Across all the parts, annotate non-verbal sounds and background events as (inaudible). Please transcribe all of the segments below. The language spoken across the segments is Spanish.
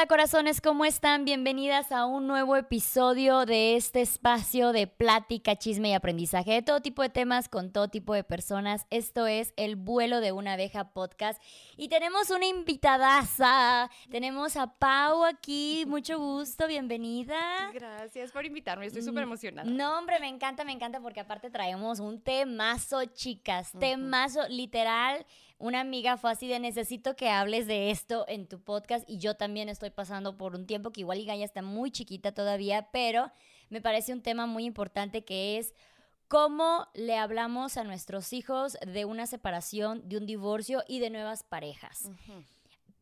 onda, corazones? ¿Cómo están? Bienvenidas a un nuevo episodio de este espacio de plática, chisme y aprendizaje de todo tipo de temas con todo tipo de personas. Esto es El vuelo de una abeja podcast y tenemos una invitadaza. Tenemos a Pau aquí. Mucho gusto, bienvenida. Gracias por invitarme, estoy súper emocionada. No, hombre, me encanta, me encanta porque aparte traemos un temazo, chicas. Temazo, literal una amiga fue así de necesito que hables de esto en tu podcast y yo también estoy pasando por un tiempo que igual y está muy chiquita todavía, pero me parece un tema muy importante que es cómo le hablamos a nuestros hijos de una separación, de un divorcio y de nuevas parejas.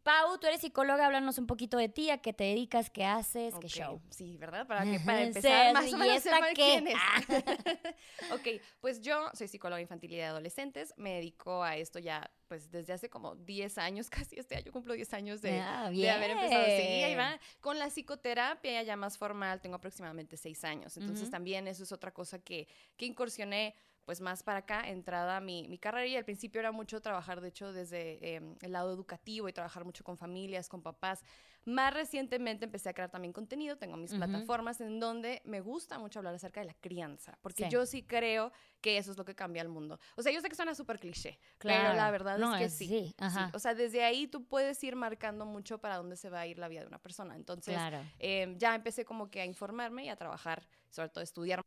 Pau, tú eres psicóloga, háblanos un poquito de ti, a qué te dedicas, qué haces, qué show. Sí, ¿verdad? Para, que, para (laughs) empezar, más o menos quién es. (laughs) ok, pues yo soy psicóloga infantil y de adolescentes, me dedico a esto ya, pues desde hace como 10 años, (laughs) casi este año cumplo 10 años de, ah, de haber empezado. Sí, ahí va. Con la psicoterapia ya más formal, tengo aproximadamente 6 años, entonces también eso es otra cosa que, que incursioné pues más para acá, entrada mi, mi carrera y al principio era mucho trabajar, de hecho, desde em, el lado educativo y trabajar mucho con familias, con papás. Más recientemente empecé a crear también contenido, tengo mis plataformas en donde me gusta mucho hablar acerca de la crianza, porque yo sí creo que eso es lo que cambia el mundo. O sea, yo sé que suena súper cliché, claro. pero la verdad es que sí. O sea, desde ahí tú puedes ir marcando mucho para dónde se va a ir la vida de una persona. Entonces, em, ya empecé como que a informarme y a trabajar, sobre todo a estudiar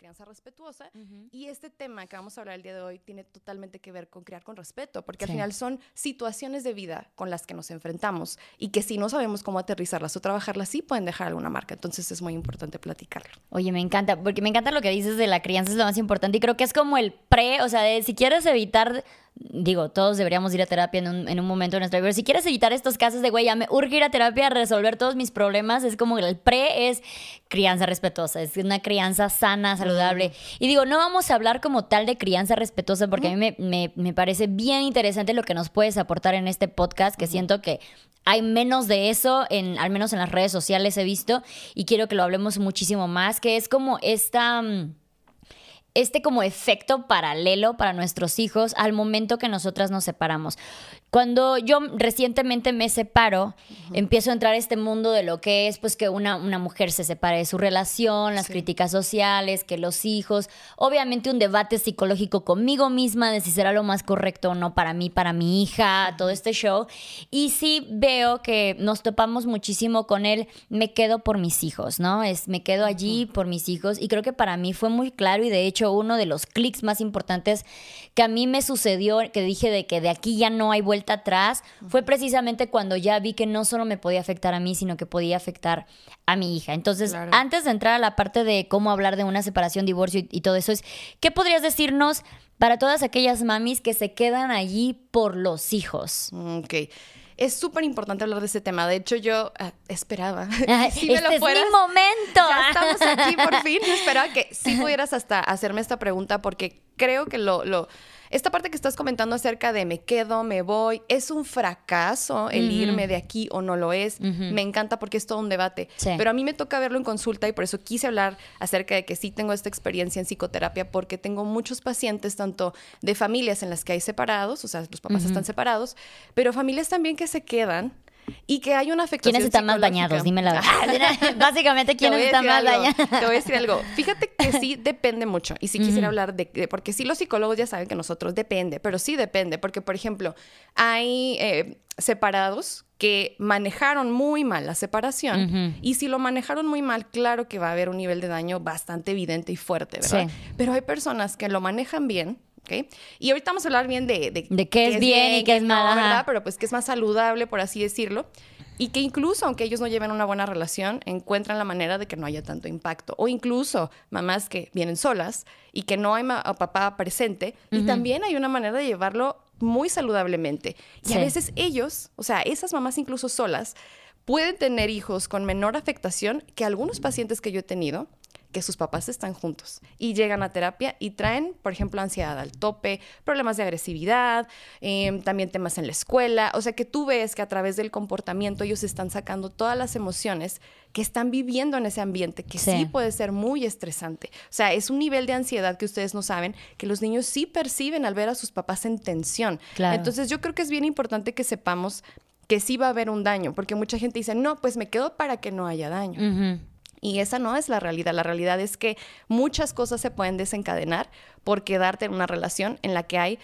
crianza respetuosa. Y este tema que vamos a hablar el día de hoy tiene totalmente que ver con criar con respeto, porque al final son situaciones de vida con las que nos enfrentamos y que si no sabemos cómo aterrizarlas o trabajarlas, sí pueden dejar alguna marca. Entonces es muy importante platicarlo. Oye, me encanta, porque me encanta lo que dices de la crianza, es lo más importante y creo que es como el pre, o sea, de, si quieres evitar digo, todos deberíamos ir a terapia en un, en un momento de nuestra vida. Pero si quieres evitar estos casos de, güey, ya me urge ir a terapia a resolver todos mis problemas, es como el pre es crianza respetuosa, es una crianza sana, saludable. Y digo, no vamos a hablar como tal de crianza respetuosa porque a mí me, me, parece bien interesante lo que nos puedes aportar en este podcast, que siento que hay menos de eso, en, al menos en las redes sociales he visto, y quiero que lo hablemos muchísimo más, que es como esta... Mm, este como efecto paralelo para nuestros hijos al momento que nosotras nos separamos. Cuando yo recientemente me separo, empiezo a entrar a este mundo de lo que es pues que una, una mujer se separe de su relación, las críticas sociales, que los hijos, obviamente un debate psicológico conmigo misma de si será lo más correcto o no para mí, para mi hija, todo este show. Y sí veo que nos topamos muchísimo con él, me quedo por mis hijos, ¿no? Es me quedo allí por mis hijos. Y creo que para mí fue muy claro y de hecho uno de los clics más importantes que a mí me sucedió, que dije de que de aquí ya no hay vuelta atrás fue precisamente cuando ya vi que no solo me podía afectar a mí, sino que podía afectar a mi hija. Entonces, antes de entrar a la parte de cómo hablar de una separación, divorcio y, todo eso, es, ¿qué podrías decirnos para todas aquellas mamis que se quedan allí por los hijos? Ok es súper importante hablar de ese tema. De hecho, yo ah, esperaba. (laughs) si me este es mi momento. Ya estamos aquí por fin. esperaba que sí (laughs) pudieras hasta hacerme esta pregunta porque creo que lo, lo esta parte que estás comentando acerca de me quedo, me voy, es un fracaso el irme de aquí o no lo es. Me encanta porque es todo un debate. Pero a mí me toca verlo en consulta y por eso quise hablar acerca de que sí tengo esta experiencia en psicoterapia porque tengo muchos pacientes, tanto de familias en las que hay separados, o sea, los papás están separados, pero familias también que se quedan y que hay una afectación ¿Quiénes están más dañados? Dime la (laughs) verdad. (laughs) Básicamente, ¿quiénes están más dañados? Te voy a decir algo. (laughs) Fíjate que sí depende mucho. Y sí quisiera hablar de, Porque sí los psicólogos ya saben que nosotros depende, pero sí depende. Porque, por ejemplo, hay eh, separados que manejaron muy mal la separación. Y si lo manejaron muy mal, claro que va a haber un nivel de daño bastante evidente y fuerte, ¿verdad? Pero hay personas que lo manejan bien y ahorita vamos a hablar bien de... De, qué, es bien, y qué es mal, ¿verdad? Pero pues que es más saludable, por así decirlo. Y que incluso, aunque ellos no lleven una buena relación, encuentran la manera de que no haya tanto impacto. O incluso mamás que vienen solas y que no hay papá presente. Y también hay una manera de llevarlo muy saludablemente. Y a veces ellos, o sea, esas mamás incluso solas, pueden tener hijos con menor afectación que algunos pacientes que yo he tenido que sus papás están juntos y llegan a terapia y traen, por ejemplo, ansiedad al tope, problemas de agresividad, em, también temas en la escuela. O sea, que tú ves que a través del comportamiento ellos están sacando todas las emociones que están viviendo en ese ambiente, que sí. puede ser muy estresante. O sea, es un nivel de ansiedad que ustedes no saben, que los niños sí perciben al ver a sus papás en tensión. Entonces, yo creo que es bien importante que sepamos que sí va a haber un daño, porque mucha gente dice, no, pues me quedo para que no haya daño. Y esa no es la realidad. La realidad es que muchas cosas se pueden desencadenar por quedarte en una relación en la que hay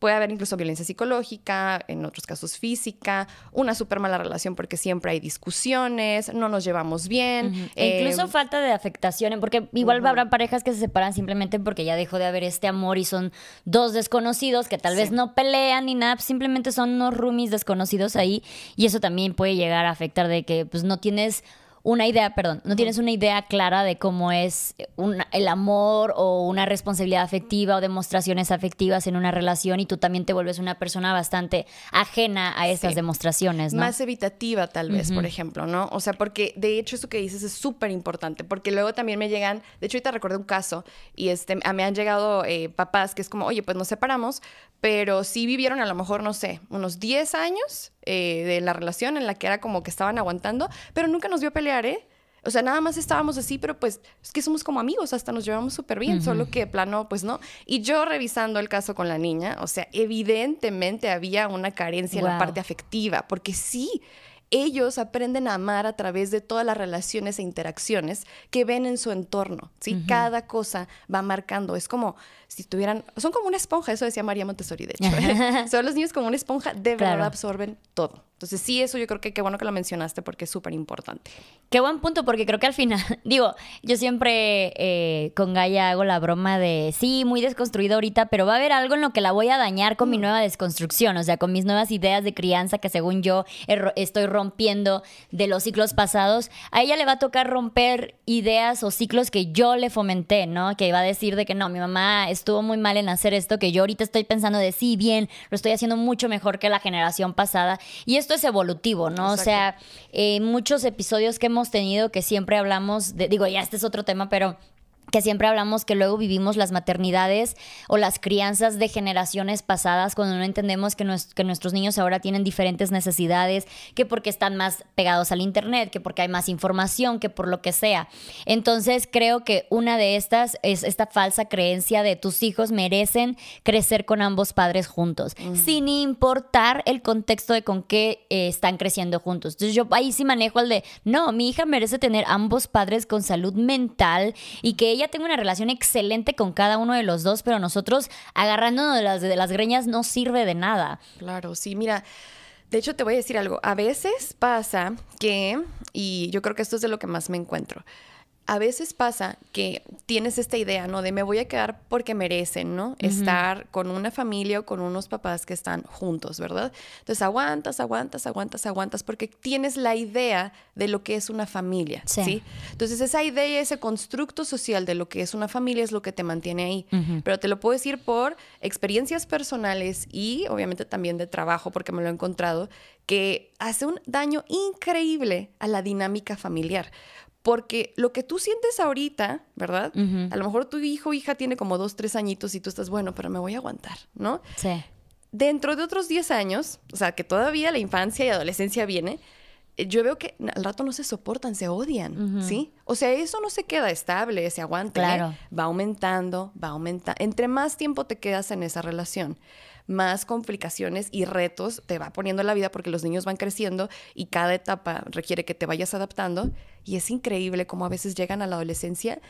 Puede haber incluso violencia psicológica, en otros casos física, una súper mala relación porque siempre hay discusiones, no nos llevamos bien. E incluso em, falta de afectación, porque igual habrá parejas que se separan simplemente porque ya dejó de haber este amor y son dos desconocidos que tal vez no pelean ni nada, simplemente son unos roomies desconocidos ahí y eso también puede llegar a afectar de que pues no tienes una idea, perdón, no tienes una idea clara de cómo es el amor o una responsabilidad afectiva o demostraciones afectivas en una relación y tú también te vuelves una persona bastante ajena a estas demostraciones, ¿no? Más evitativa tal vez, por ejemplo, ¿no? O sea, porque de hecho eso que dices es súper importante, porque luego también me llegan, de hecho ahorita recuerdo un caso y este, a mí han llegado eh, papás que es como, oye, pues nos separamos, pero sí vivieron a lo mejor, no sé, unos 10 años eh, de la relación en la que era como que estaban aguantando, pero nunca nos vio pelear, ¿eh? O sea, nada más estábamos así, pero pues es que somos como amigos, hasta nos llevamos súper bien, solo que plano, pues no. Y yo revisando el caso con la niña, o sea, evidentemente había una carencia en la parte afectiva, porque sí, ellos aprenden a amar a través de todas las relaciones e interacciones que ven en su entorno, ¿sí? Cada cosa va marcando, es como si tuvieran, son como una esponja, eso decía María Montessori, de hecho. (laughs) son los niños como una esponja, de verdad absorben todo. Entonces sí, eso yo creo que qué bueno que lo mencionaste porque es súper importante. Qué buen punto, porque creo que al final, (laughs) digo, yo siempre eh, con Gaia hago la broma de, sí, muy desconstruido ahorita, pero va a haber algo en lo que la voy a dañar con mi mm. nueva desconstrucción, o sea, con mis nuevas ideas de crianza que según yo estoy rompiendo de los ciclos pasados. A ella le va a tocar romper ideas o ciclos que yo le fomenté, ¿no? Que va a decir de que no, mi mamá estuvo muy mal en hacer esto, que yo ahorita estoy pensando de, sí, bien, lo estoy haciendo mucho mejor que la generación pasada. Y esto es evolutivo, ¿no? O sea, eh, muchos episodios que hemos tenido que siempre hablamos de, digo, ya este es otro tema, pero que siempre hablamos que luego vivimos las maternidades o las crianzas de generaciones pasadas cuando no entendemos que, que, nuestros niños ahora tienen diferentes necesidades, que porque están más pegados al Internet, que porque hay más información, que por lo que sea. Entonces creo que una de estas es esta falsa creencia de tus hijos merecen crecer con ambos padres juntos, mm. sin importar el contexto de con qué eh, están creciendo juntos. Entonces yo ahí sí manejo el de, no, mi hija merece tener ambos padres con salud mental y que ella ella tenga una relación excelente con cada uno de los dos, pero nosotros agarrándonos de las, de las greñas no sirve de nada. Claro, sí, mira. De hecho, te voy a decir algo. A veces pasa que, y yo creo que esto es de lo que más me encuentro, a veces pasa que tienes esta idea, ¿no? De me voy a quedar porque merecen, ¿no? Estar con una familia o con unos papás que están juntos, ¿verdad? Entonces aguantas, aguantas, aguantas, aguantas, porque tienes la idea de lo que es una familia, ¿sí? Entonces esa idea, ese constructo social de lo que es una familia es lo que te mantiene ahí. Pero te lo puedo decir por experiencias personales y obviamente también de trabajo, porque me lo he encontrado, que hace un daño increíble a la dinámica familiar. Porque lo que tú sientes ahorita, ¿verdad? A lo mejor tu hijo o hija tiene como dos, tres añitos y tú estás, bueno, pero me voy a aguantar, ¿no? Sí. Dentro de otros 10 años, o sea, que todavía la infancia y adolescencia viene, yo veo que al rato no se soportan, se odian, ¿sí? O sea, eso no se queda estable, se aguanta. ¿eh? Claro. Va aumentando, va aumentando. Entre más tiempo te quedas en esa relación, más complicaciones y retos te va poniendo la vida porque los niños van creciendo y cada etapa requiere que te vayas adaptando. Y es increíble cómo a veces llegan a la adolescencia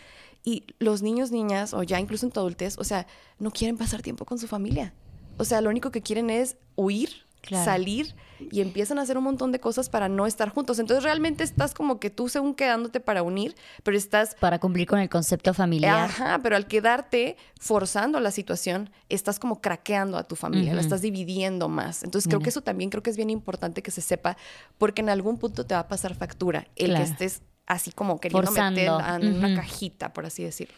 y los niños, niñas, o ya incluso en tu adultez, o sea, no quieren pasar tiempo con su familia. O sea, lo único que quieren es huir salir y empiezan a hacer un montón de cosas para no estar juntos. Entonces realmente estás como que tú según quedándote para unir, pero estás... Para cumplir con el concepto familiar. Ajá, pero al quedarte forzando la situación, estás como craqueando a tu familia, la estás dividiendo más. Entonces creo que eso también creo que es bien importante que se sepa, porque en algún punto te va a pasar factura el que estés así como queriendo meter en una cajita, por así decirlo.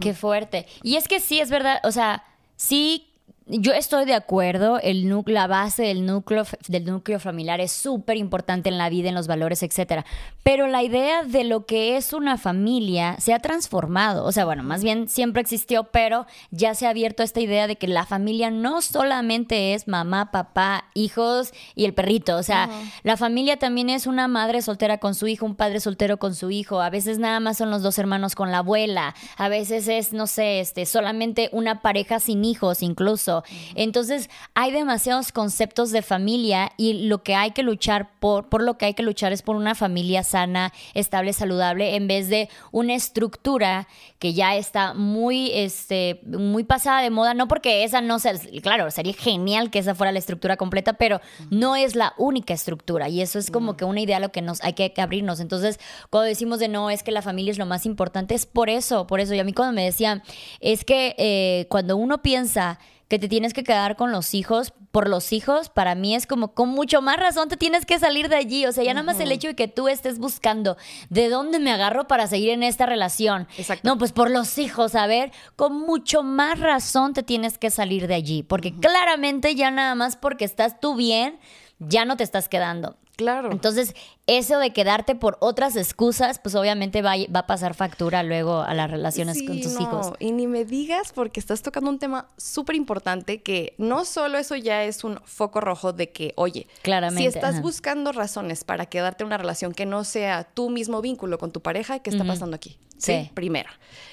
Qué fuerte. Y es que sí, es verdad, o sea, sí yo estoy de acuerdo, el la base del núcleo, del núcleo familiar es súper importante en la vida, en los valores, etc. Pero la idea de lo que es una familia se ha transformado. O sea, bueno, más bien siempre existió, pero ya se ha abierto esta idea de que la familia no solamente es mamá, papá, hijos y el perrito. O sea, la familia también es una madre soltera con su hijo, un padre soltero con su hijo. A veces nada más son los dos hermanos con la abuela. A veces es, no sé, este, solamente una pareja sin hijos incluso Entonces, hay demasiados conceptos de familia y lo que hay que luchar por, por lo que hay que luchar es por una familia sana, estable, saludable, en vez de una estructura que ya está muy, este, muy pasada de moda, no porque esa no sea, claro, sería genial que esa fuera la estructura completa, pero no es la única estructura y eso es como que una idea a lo que nos hay que abrirnos. Entonces, cuando decimos de no, es que la familia es lo más importante, es por eso, por eso. Y a mí cuando me decían, es que eh, cuando uno piensa que te tienes que quedar con los hijos, por los hijos, para mí es como con mucho más razón te tienes que salir de allí. O sea, ya nada más el hecho de que tú estés buscando de dónde me agarro para seguir en esta relación. Exacto. No, pues por los hijos, a ver, con mucho más razón te tienes que salir de allí. Porque claramente ya nada más porque estás tú bien, ya no te estás quedando. Claro. Entonces, eso de quedarte por otras excusas, pues obviamente va, va a pasar factura luego a las relaciones con tus hijos. Y ni me digas porque estás tocando un tema súper importante que no solo eso ya es un foco rojo de que, oye, Claramente, si estás buscando razones para quedarte en una relación que no sea tu mismo vínculo con tu pareja, ¿qué está pasando aquí? Sí. Primero.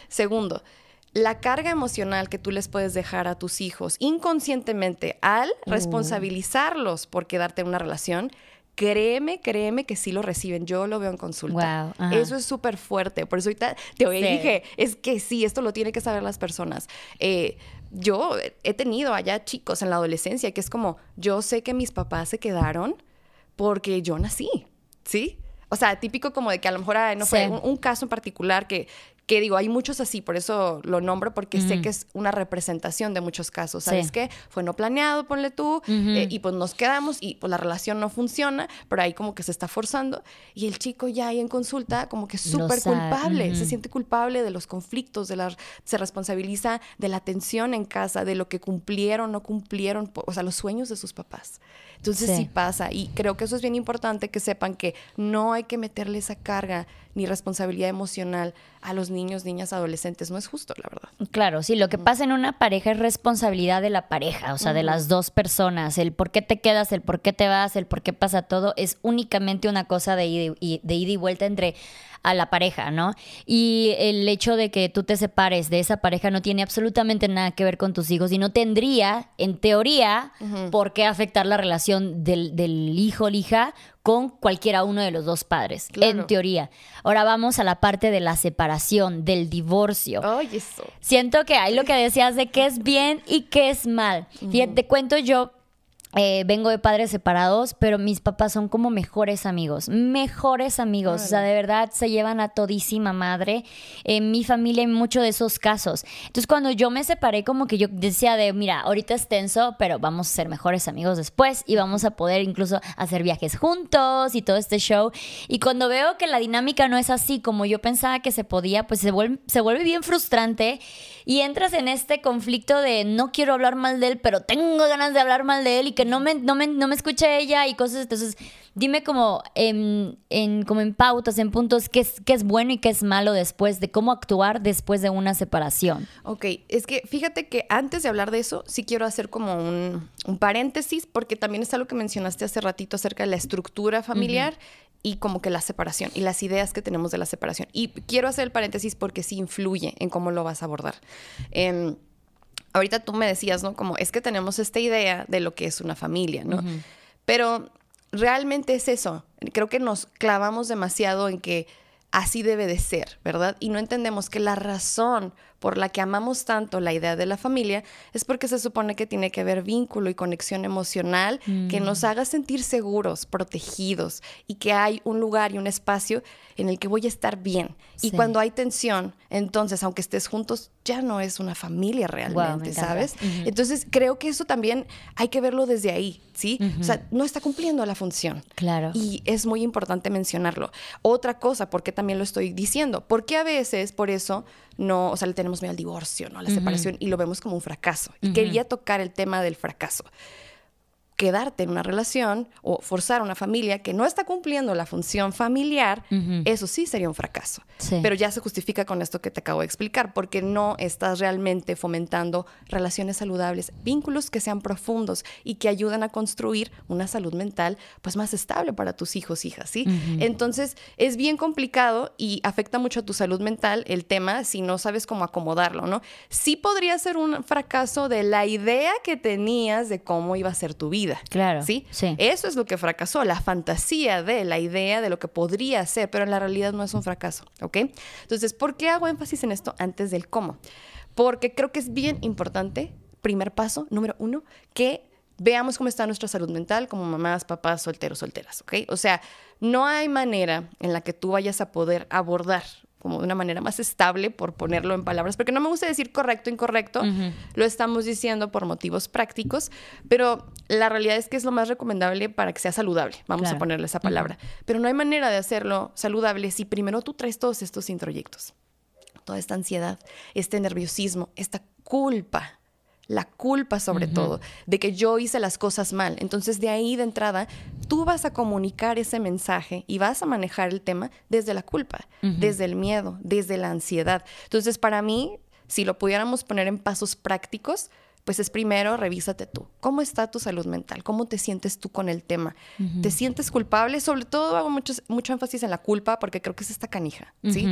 Segundo, la carga emocional que tú les puedes dejar a tus hijos inconscientemente al uh. responsabilizarlos por quedarte en una relación créeme, créeme que sí lo reciben. Yo lo veo en consulta. Eso es súper fuerte. Por eso ahorita te oí dije, es que sí, esto lo tienen que saber las personas. Eh, yo he tenido allá chicos en la adolescencia que es como, yo sé que mis papás se quedaron porque yo nací, ¿sí? O sea, típico como de que a lo mejor no fue un, caso en particular que que digo, hay muchos así, por eso lo nombro, porque sé que es una representación de muchos casos. ¿Sabes qué? Fue no planeado, ponle tú, eh, y pues nos quedamos y pues la relación no funciona, pero ahí como que se está forzando. Y el chico ya ahí en consulta como que es súper culpable, se siente culpable de los conflictos, de la, se responsabiliza de la tensión en casa, de lo que cumplieron, no cumplieron, o sea, los sueños de sus papás. Entonces sí. pasa y creo que eso es bien importante que sepan que no hay que meterle esa carga ni responsabilidad emocional a los niños, niñas, adolescentes. No es justo, la verdad. Claro, sí, lo que pasa en una pareja es responsabilidad de la pareja, o sea, de las dos personas. El por qué te quedas, el por qué te vas, el por qué pasa todo, es únicamente una cosa de ida y, de ida y vuelta entre a la pareja, ¿no? Y el hecho de que tú te separes de esa pareja no tiene absolutamente nada que ver con tus hijos y no tendría, en teoría, por qué afectar la relación del, del hijo o hija con cualquiera uno de los dos padres, en teoría. Ahora vamos a la parte de la separación, del divorcio. Ay, eso. Siento que hay lo que decías de qué es bien y qué es mal. te cuento yo eh, vengo de padres separados, pero mis papás son como mejores amigos, mejores amigos, o sea, de verdad se llevan a todísima madre. En mi familia hay muchos de esos casos. Entonces, cuando yo me separé, como que yo decía de, mira, ahorita es tenso, pero vamos a ser mejores amigos después y vamos a poder incluso hacer viajes juntos y todo este show. Y cuando veo que la dinámica no es así como yo pensaba que se podía, pues se vuelve, se vuelve bien frustrante y entras en este conflicto de no quiero hablar mal de él, pero tengo ganas de hablar mal de él y que no me, no me, no me escuche ella y cosas. Entonces, dime como en, en, como en pautas, en puntos, qué es, qué es bueno y qué es malo después, de cómo actuar después de una separación. Ok, es que fíjate que antes de hablar de eso, sí quiero hacer como un, un paréntesis, porque también es algo que mencionaste hace ratito acerca de la estructura familiar. y como que la separación y las ideas que tenemos de la separación. Y quiero hacer el paréntesis porque sí influye en cómo lo vas a abordar. Eh, ahorita tú me decías, ¿no? Como es que tenemos esta idea de lo que es una familia, ¿no? Pero realmente es eso. Creo que nos clavamos demasiado en que así debe de ser, ¿verdad? Y no entendemos que la razón por la que amamos tanto la idea de la familia es porque se supone que tiene que haber vínculo y conexión emocional que nos mm. haga sentir seguros, protegidos y que hay un lugar y un espacio en el que voy a estar bien. Y cuando hay tensión, entonces, aunque estés juntos, ya no es una familia realmente, ¿sabes? Entonces, creo que eso también hay que verlo desde ahí, ¿sí? O sea, no está cumpliendo la función. Claro. Y es muy importante mencionarlo. Otra cosa, porque también lo estoy diciendo, porque a veces, por eso, no, o sea, le tenemos miedo al divorcio, ¿no? A la separación y lo vemos como un fracaso. Y quería tocar el tema del fracaso. Quedarte en una relación o forzar a una familia que no está cumpliendo la función familiar, eso sí sería un fracaso. Pero ya se justifica con esto que te acabo de explicar, porque no estás realmente fomentando relaciones saludables, vínculos que sean profundos y que ayuden a construir una salud mental pues más estable para tus hijos, hijas, ¿sí? Entonces, es bien complicado y afecta mucho a tu salud mental el tema si no sabes cómo acomodarlo, ¿no? Sí podría ser un fracaso de la idea que tenías de cómo iba a ser tu vida Claro. ¿sí? Eso es lo que fracasó, la fantasía de la idea de lo que podría ser, pero en la realidad no es un fracaso, ¿ok? Entonces, ¿por qué hago énfasis en esto antes del cómo? Porque creo que es bien importante, primer paso, número uno, que veamos cómo está nuestra salud mental como mamás, papás, solteros, solteras, ¿ok? O sea, no hay manera en la que tú vayas a poder abordar como de una manera más estable, por ponerlo en palabras, porque no me gusta decir correcto, incorrecto, lo estamos diciendo por motivos prácticos, pero la realidad es que es lo más recomendable para que sea saludable, vamos a ponerle esa palabra. Pero no hay manera de hacerlo saludable si primero tú traes todos estos introyectos, toda esta ansiedad, este nerviosismo, esta culpa la culpa sobre todo, de que yo hice las cosas mal. Entonces de ahí de entrada, tú vas a comunicar ese mensaje y vas a manejar el tema desde la culpa, desde el miedo, desde la ansiedad. Entonces para mí, si lo pudiéramos poner en pasos prácticos, pues es primero revísate tú. ¿Cómo está tu salud mental? ¿Cómo te sientes tú con el tema? ¿Te sientes culpable? Sobre todo hago mucho, mucho énfasis en la culpa porque creo que es esta canija, ¿sí?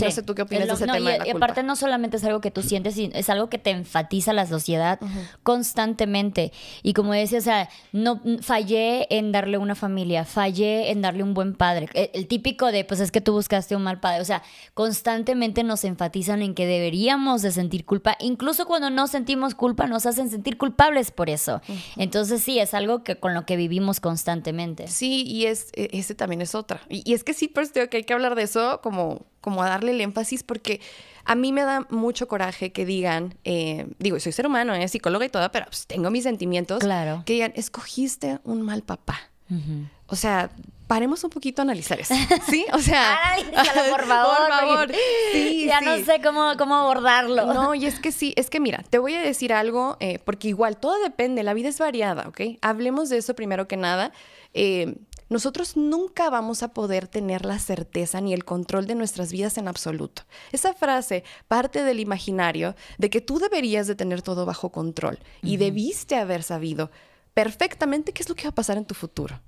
No sé tú qué opinas de ese tema. Y, aparte no solamente es algo que tú sientes, es algo que te enfatiza la sociedad constantemente. Y como decía, o sea, no fallé en darle una familia, fallé en darle un buen padre. El, el típico de, pues es que tú buscaste un mal padre. O sea, constantemente nos enfatizan en que deberíamos de sentir culpa. Incluso cuando no sentimos culpa, no nos hacen sentir culpables por eso. Entonces sí, es algo que con lo que vivimos constantemente. Sí, y es, e, ese también es otra. Y, es que sí, tengo que hay que hablar de eso como, como a darle el énfasis porque a mí me da mucho coraje que digan, eh, digo, soy ser humano, eh, psicóloga y toda, pero pues, tengo mis sentimientos. Claro. Que digan, escogiste un mal papá. O sea, paremos un poquito a analizar eso. (laughs) ¿Sí? O sea. Por (laughs) favor. por favor. Sí, ya no sé cómo, cómo abordarlo. No, y es (laughs) que sí, es que mira, te voy a decir algo, eh, porque igual todo depende, la vida es variada, ¿ok? Hablemos de eso primero que nada. Eh, nosotros nunca vamos a poder tener la certeza ni el control de nuestras vidas en absoluto. Esa frase parte del imaginario de que tú deberías de tener todo bajo control y debiste haber sabido perfectamente qué es lo que va a pasar en tu futuro.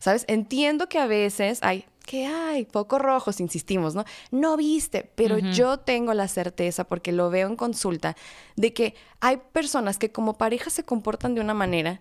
¿Sabes? Entiendo que a veces hay que hay pocos rojos, insistimos, ¿no? No viste, pero yo tengo la certeza, porque lo veo en consulta, de que hay personas que como pareja se comportan de una manera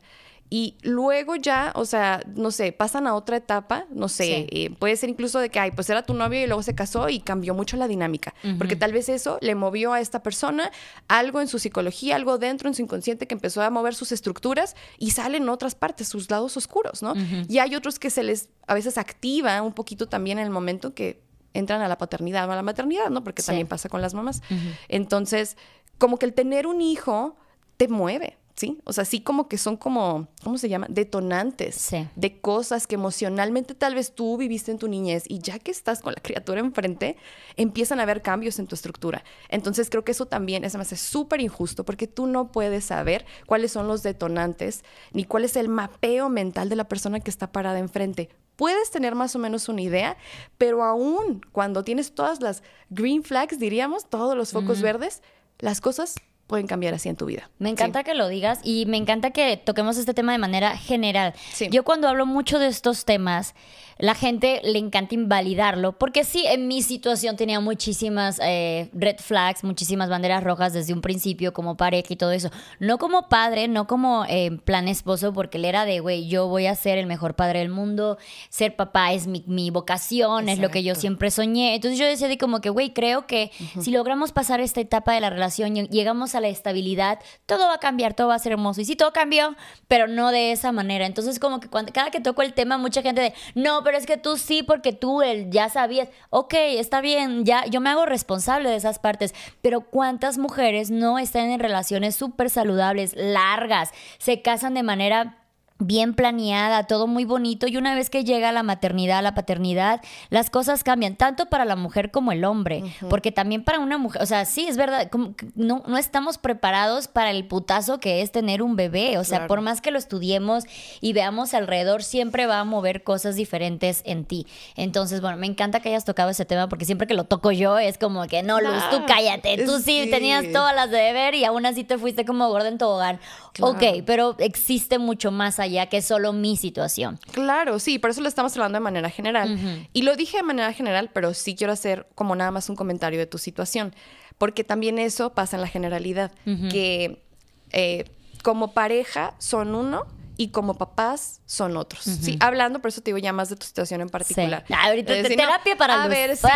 y luego ya, o sea, no sé, pasan a otra etapa, no sé, eh, puede ser incluso de que, ay, pues era tu novio y luego se casó y cambió mucho la dinámica, porque tal vez eso le movió a esta persona algo en su psicología, algo dentro en su inconsciente que empezó a mover sus estructuras y salen otras partes, sus lados oscuros, ¿no? Y hay otros que se les a veces activa un poquito también en el momento que entran a la paternidad o a la maternidad, ¿no? Porque también pasa con las mamás. Entonces, como que el tener un hijo te mueve, ¿sí? O sea, sí como que son como, ¿cómo se llama? Detonantes de cosas que emocionalmente tal vez tú viviste en tu niñez y ya que estás con la criatura enfrente, empiezan a haber cambios en tu estructura. Entonces creo que eso también es más súper injusto porque tú no puedes saber cuáles son los detonantes ni cuál es el mapeo mental de la persona que está parada enfrente. Puedes tener más o menos una idea, pero aún cuando tienes todas las green flags, diríamos, todos los focos verdes, las cosas pueden cambiar así en tu vida. Me encanta que lo digas y me encanta que toquemos este tema de manera general. Yo cuando hablo mucho de estos temas, la gente le encanta invalidarlo, porque sí, en mi situación tenía muchísimas eh, red flags, muchísimas banderas rojas desde un principio como pareja y todo eso. No como padre, no como eh, plan esposo, porque él era de, güey, yo voy a ser el mejor padre del mundo, ser papá es mi, vocación, es lo que yo siempre soñé. Entonces yo decía de como que, güey, creo que si logramos pasar esta etapa de la relación y llegamos a la estabilidad, todo va a cambiar, todo va a ser hermoso. Y sí, todo cambió, pero no de esa manera. Entonces, como que cada que toco el tema, mucha gente de, no, pero es que tú sí, porque tú él, ya sabías. Ok, está bien, ya yo me hago responsable de esas partes. Pero ¿cuántas mujeres no están en relaciones súper saludables, largas, se casan de manera bien planeada, todo muy bonito y una vez que llega la maternidad, la paternidad, las cosas cambian, tanto para la mujer como el hombre, porque también para una mujer, o sea, sí, es verdad, como no, no estamos preparados para el putazo que es tener un bebé, o sea, por más que lo estudiemos y veamos alrededor, siempre va a mover cosas diferentes en ti. Entonces, bueno, me encanta que hayas tocado ese tema porque siempre que lo toco yo es como que, no, Luz, tú cállate, tú sí, tenías todas las de deber y aún así te fuiste como gorda en tobogán. Ok, pero existe mucho más allá ya que solo mi situación. Claro, sí, por eso lo estamos hablando de manera general. Y lo dije de manera general, pero sí quiero hacer como nada más un comentario de tu situación, porque también eso pasa en la generalidad, que eh, como pareja son uno, y como papás son otros. Sí, hablando, por eso te digo ya más de tu situación en particular. Ah, ahorita te terapia para A ver, sí.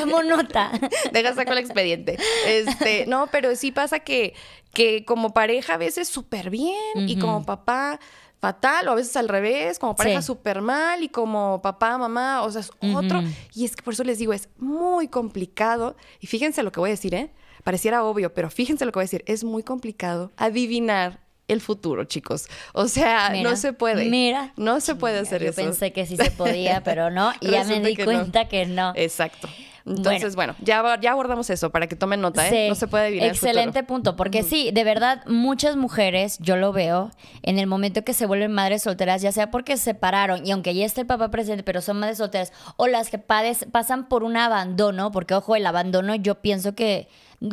Como (laughs) nota. Deja saco el expediente. Este, no, pero sí pasa que, que como pareja a veces súper bien y como papá fatal o a veces al revés, como pareja súper mal y como papá, mamá, o sea, es otro. Y es que por eso les digo, es muy complicado. Y fíjense lo que voy a decir, ¿eh? Pareciera obvio, pero fíjense lo que voy a decir. Es muy complicado adivinar el futuro, chicos. O sea, no se puede. Mira. No se puede hacer eso. Yo pensé que sí se podía, (laughs) pero no. Y ya me di cuenta que no. Exacto. Entonces, bueno, ya, ya abordamos eso para que tomen nota, ¿eh? no se puede vivir Excelente punto, porque sí, de verdad, muchas mujeres, yo lo veo, en el momento que se vuelven madres solteras, ya sea porque se separaron y aunque ya esté el papá presente, pero son madres solteras, o las que pasan por un abandono, porque ojo, el abandono yo pienso que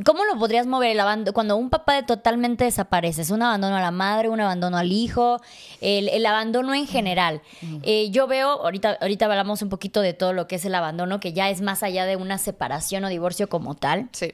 ¿Cómo lo podrías mover el abandono? Cuando un papá de totalmente desaparece, es un abandono a la madre, un abandono al hijo, el, abandono en general. Eh, yo veo, ahorita, ahorita hablamos un poquito de todo lo que es el abandono, que ya es más allá de una separación o divorcio como tal. Sí.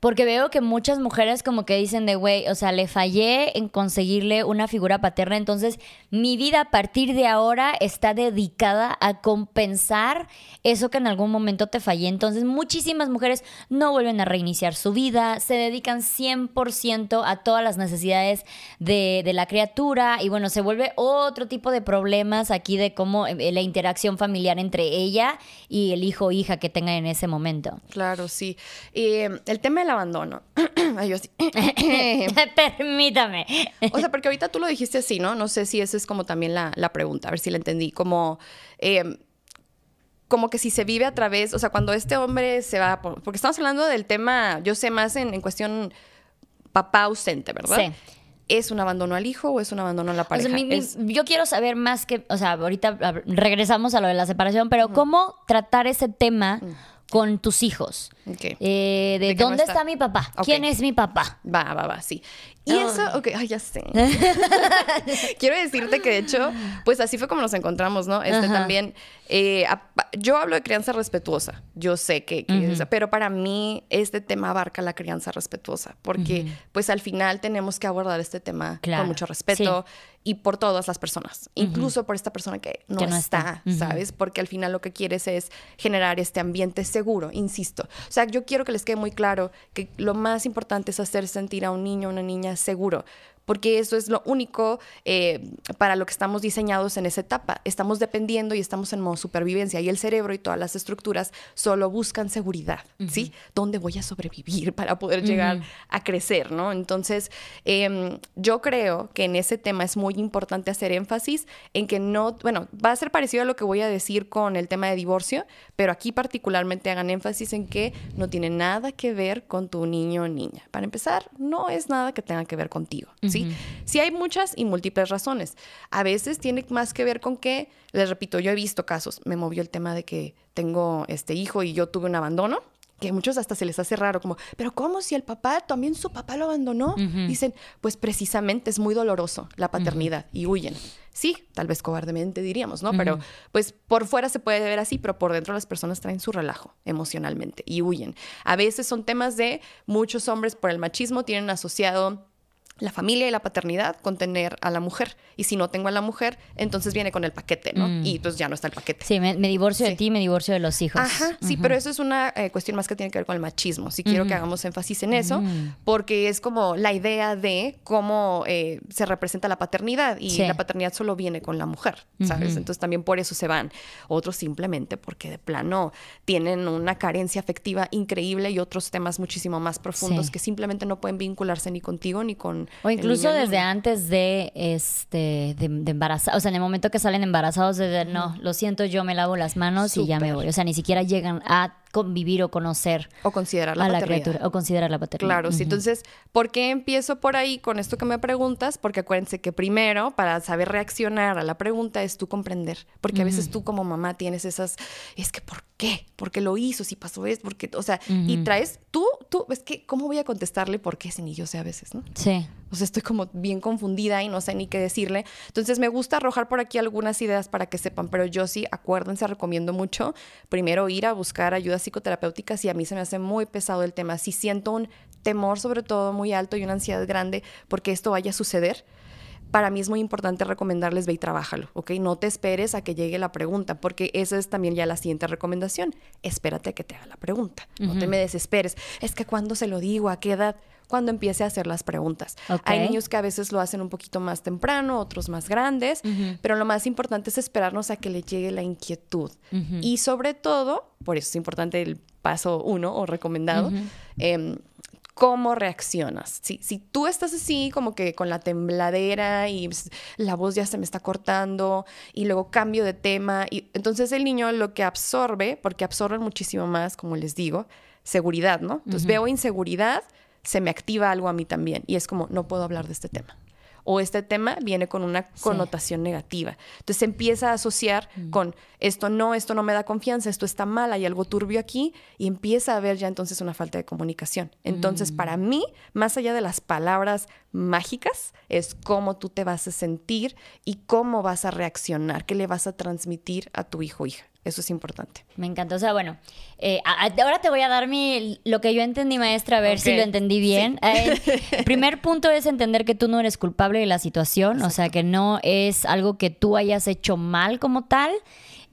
Porque veo que muchas mujeres como que dicen de, güey, o sea, le fallé en conseguirle una figura paterna, entonces mi vida a partir de ahora está dedicada a compensar eso que en algún momento te fallé. Entonces muchísimas mujeres no vuelven a reiniciar su vida, se dedican 100% a todas las necesidades de, de, la criatura y bueno, se vuelve otro tipo de problemas aquí de cómo eh, la interacción familiar entre ella y el hijo o hija que tenga en ese momento. Claro, sí. Eh, el tema del abandono. (clears throat) Ay, yo así. (clears throat) (laughs) Permítame. o sea, porque ahorita tú lo dijiste así, ¿no? No sé si esa es como también la, pregunta, a ver si la entendí. Como, eh, como que si se vive a través, o sea, cuando este hombre se va, porque estamos hablando del tema, yo sé más en, cuestión papá ausente, ¿verdad? Sí. ¿Es un abandono al hijo o es un abandono a la pareja? yo quiero saber más que, o sea, ahorita regresamos a lo de la separación, pero ¿cómo tratar ese tema? Con tus hijos. Eh, de, dónde está? mi papá, quién es mi papá. Va, va, va, sí. Y eso, ok, ay, ya sé. (laughs) (laughs) Quiero decirte que de hecho, pues así fue como nos encontramos, ¿no? Este también, eh, yo hablo de crianza respetuosa, yo sé que, pero para mí este tema abarca la crianza respetuosa, porque pues al final tenemos que abordar este tema con mucho respeto y por todas las personas, incluso por esta persona que no, está, ¿sabes? Porque al final lo que quieres es generar este ambiente seguro, insisto. O sea, yo quiero que les quede muy claro que lo más importante es hacer sentir a un niño o una niña seguro porque eso es lo único eh, para lo que estamos diseñados en esa etapa. Estamos dependiendo y estamos en modo supervivencia y el cerebro y todas las estructuras solo buscan seguridad, ¿sí? ¿Dónde voy a sobrevivir para poder llegar a crecer, ¿no? Entonces, em, yo creo que en ese tema es muy importante hacer énfasis en que no, bueno, va a ser parecido a lo que voy a decir con el tema de divorcio, pero aquí particularmente hagan énfasis en que no tiene nada que ver con tu niño o niña. Para empezar, no es nada que tenga que ver contigo, ¿sí? ¿Sí? hay muchas y múltiples razones. A veces tiene más que ver con que, les repito, yo he visto casos, me movió el tema de que tengo este hijo y yo tuve un abandono que a muchos hasta se les hace raro, como, pero ¿cómo si el papá, también su papá lo abandonó? Dicen, pues precisamente es muy doloroso la paternidad y huyen. Sí, tal vez cobardemente diríamos, ¿no? Pero pues por fuera se puede ver así, pero por dentro las personas traen su relajo emocionalmente y huyen. A veces son temas de muchos hombres por el machismo tienen asociado la familia y la paternidad con tener a la mujer. Y si no tengo a la mujer, entonces viene con el paquete, ¿no? Mm. Y pues ya no está el paquete. Sí, me, divorcio de ti, me divorcio de los hijos. Ajá, sí, pero eso es una eh, cuestión más que tiene que ver con el machismo. Sí quiero que hagamos énfasis en eso, porque es como la idea de cómo eh, se representa la paternidad y la paternidad solo viene con la mujer, ¿sabes? Entonces también por eso se van. Otros simplemente porque de plano tienen una carencia afectiva increíble y otros temas muchísimo más profundos que simplemente no pueden vincularse ni contigo ni con con... O incluso desde antes de, este, de, embarazar, o sea, en el momento que salen embarazados, de, no, lo siento, yo me lavo las manos y ya me voy. O sea, ni siquiera llegan a convivir o conocer o considerar la a la criatura o considerar la paternidad. Claro, sí. Entonces, ¿por qué empiezo por ahí con esto que me preguntas? Porque acuérdense que primero, para saber reaccionar a la pregunta, es tú comprender. Porque a veces tú como mamá tienes esas, es que ¿por qué? ¿Por qué lo hizo? Si pasó esto, porque, o sea, y traes, tú, tú, es que, ¿cómo voy a contestarle por qué si ni yo sé a veces, no? Sí. O sea, estoy como bien confundida y no sé ni qué decirle. Entonces, me gusta arrojar por aquí algunas ideas para que sepan, pero yo sí, acuérdense, recomiendo mucho primero ir a buscar ayuda psicoterapéutica si a mí se me hace muy pesado el tema. Si siento un temor, sobre todo, muy alto y una ansiedad grande porque esto vaya a suceder, para mí es muy importante recomendarles ve y trabájalo, ¿ok? No te esperes a que llegue la pregunta, porque esa es también ya la siguiente recomendación. Espérate a que te haga la pregunta. No te me desesperes. Es que cuando se lo digo, a qué edad cuando empiece a hacer las preguntas. Hay niños que a veces lo hacen un poquito más temprano, otros más grandes, pero lo más importante es esperarnos a que le llegue la inquietud. Y sobre todo, por eso es importante el paso uno o recomendado, em, cómo reaccionas. Si, si tú estás así como que con la tembladera y la voz ya se me está cortando y luego cambio de tema, y entonces el niño lo que absorbe, porque absorben muchísimo más, como les digo, seguridad, ¿no? Entonces veo inseguridad, se me activa algo a mí también y es como, no puedo hablar de este tema. O este tema viene con una connotación negativa. Entonces se empieza a asociar mm. con esto no, esto no me da confianza, esto está mal, hay algo turbio aquí y empieza a haber ya entonces una falta de comunicación. Entonces mm. para mí, más allá de las palabras mágicas, es cómo tú te vas a sentir y cómo vas a reaccionar, qué le vas a transmitir a tu hijo o hija. Eso es importante. Me encanta. O sea, bueno, eh, ahora te voy a dar mi, lo que yo entendí, maestra, a ver si lo entendí bien. el primer (laughs) punto es entender que tú no eres culpable de la situación, o sea, que no es algo que tú hayas hecho mal como tal.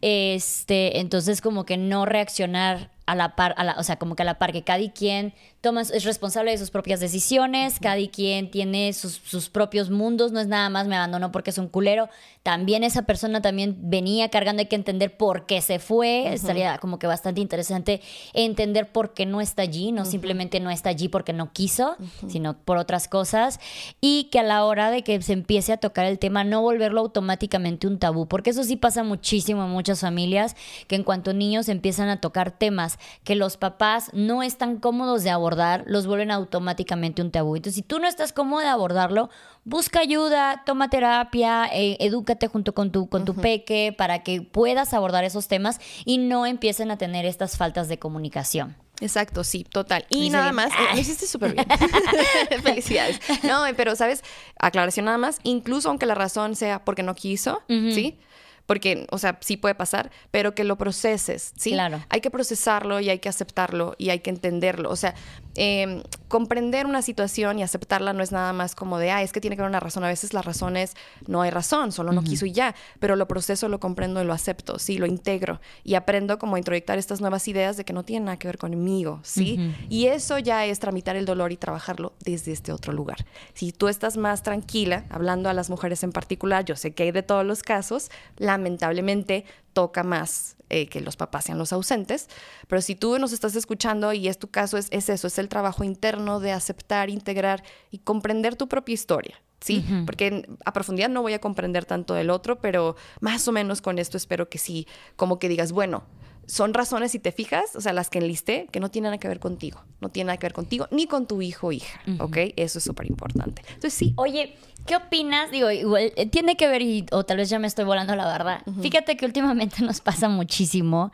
Este, entonces como que no reaccionar a la par, a la, o sea, como que a la par que cada quien toma, es responsable de sus propias decisiones, cada quien tiene sus, sus, propios mundos, no es nada más me abandonó porque es un culero, también esa persona también venía cargando, hay que entender por qué se fue, estaría como que bastante interesante entender por qué no está allí, no simplemente no está allí porque no quiso, sino por otras cosas, y que a la hora de que se empiece a tocar el tema, no volverlo automáticamente un tabú, porque eso sí pasa muchísimo en muchas familias, que en cuanto niños empiezan a tocar temas que los papás no están cómodos de abordar, los vuelven automáticamente un tabú. Entonces, si tú no estás cómodo de abordarlo, busca ayuda, toma terapia, eh, edúcate junto con tu, con tu peque para que puedas abordar esos temas y no empiecen a tener estas faltas de comunicación. Exacto, sí, total. Y nada más, lo hiciste súper bien. (laughs) (laughs) Felicidades. No, pero, ¿sabes? Aclaración nada más, incluso aunque la razón sea porque no quiso, ¿sí? Porque, o sea, sí puede pasar, pero que lo proceses, ¿sí? Claro. Hay que procesarlo y hay que aceptarlo y hay que entenderlo. O sea, em, comprender una situación y aceptarla no es nada más como de, ah, es que tiene que haber una razón. A veces la razón es, no hay razón, solo no quiso y ya, pero lo proceso, lo comprendo y lo acepto, sí, lo integro y aprendo como a introyectar estas nuevas ideas de que no tienen nada que ver conmigo, ¿sí? Y eso ya es tramitar el dolor y trabajarlo desde este otro lugar. Si tú estás más tranquila, hablando a las mujeres en particular, yo sé que hay de todos los casos, la lamentablemente toca más eh, que los papás sean los ausentes, pero si tú nos estás escuchando y es tu caso, es, eso, es el trabajo interno de aceptar, integrar y comprender tu propia historia. ¿sí? Porque a profundidad no voy a comprender tanto del otro, pero más o menos con esto espero que sí, como que digas, bueno, son razones, si te fijas, o sea, las que enlisté, que no tienen nada que ver contigo, no tienen nada que ver contigo ni con tu hijo o hija, ¿ok? Eso es súper importante. Entonces, sí. Oye, ¿qué opinas? Digo, igual, eh, tiene que ver, y, o tal vez ya me estoy volando la verdad. Fíjate que últimamente nos pasa muchísimo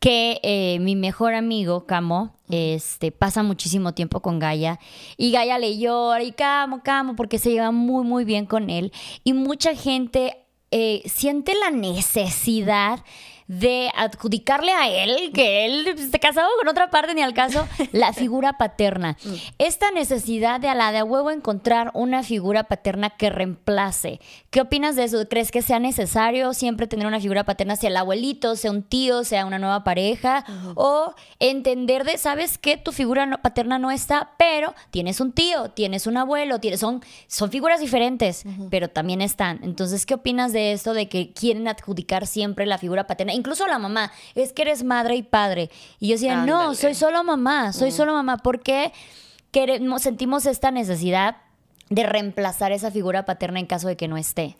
que eh, mi mejor amigo, Camo, este, pasa muchísimo tiempo con Gaia y Gaia le llora y Camo, Camo, porque se lleva muy, muy bien con él. Y mucha gente eh, siente la necesidad de adjudicarle a él, que él se casado con otra parte ni al caso, (laughs) la figura paterna. Mm. Esta necesidad de a la de a huevo encontrar una figura paterna que reemplace. ¿Qué opinas de eso? ¿Crees que sea necesario siempre tener una figura paterna, sea el abuelito, sea un tío, sea una nueva pareja? O entender de, ¿sabes que Tu figura paterna no está, pero tienes un tío, tienes un abuelo, tienes, son, son figuras diferentes, pero también están. Entonces, ¿qué opinas de esto de que quieren adjudicar siempre la figura paterna? Incluso la mamá, es que eres madre y padre. Y yo decía, no, soy solo mamá, soy mm. solo mamá. ¿Por qué queremos, sentimos esta necesidad? de reemplazar esa figura paterna en caso de que no esté?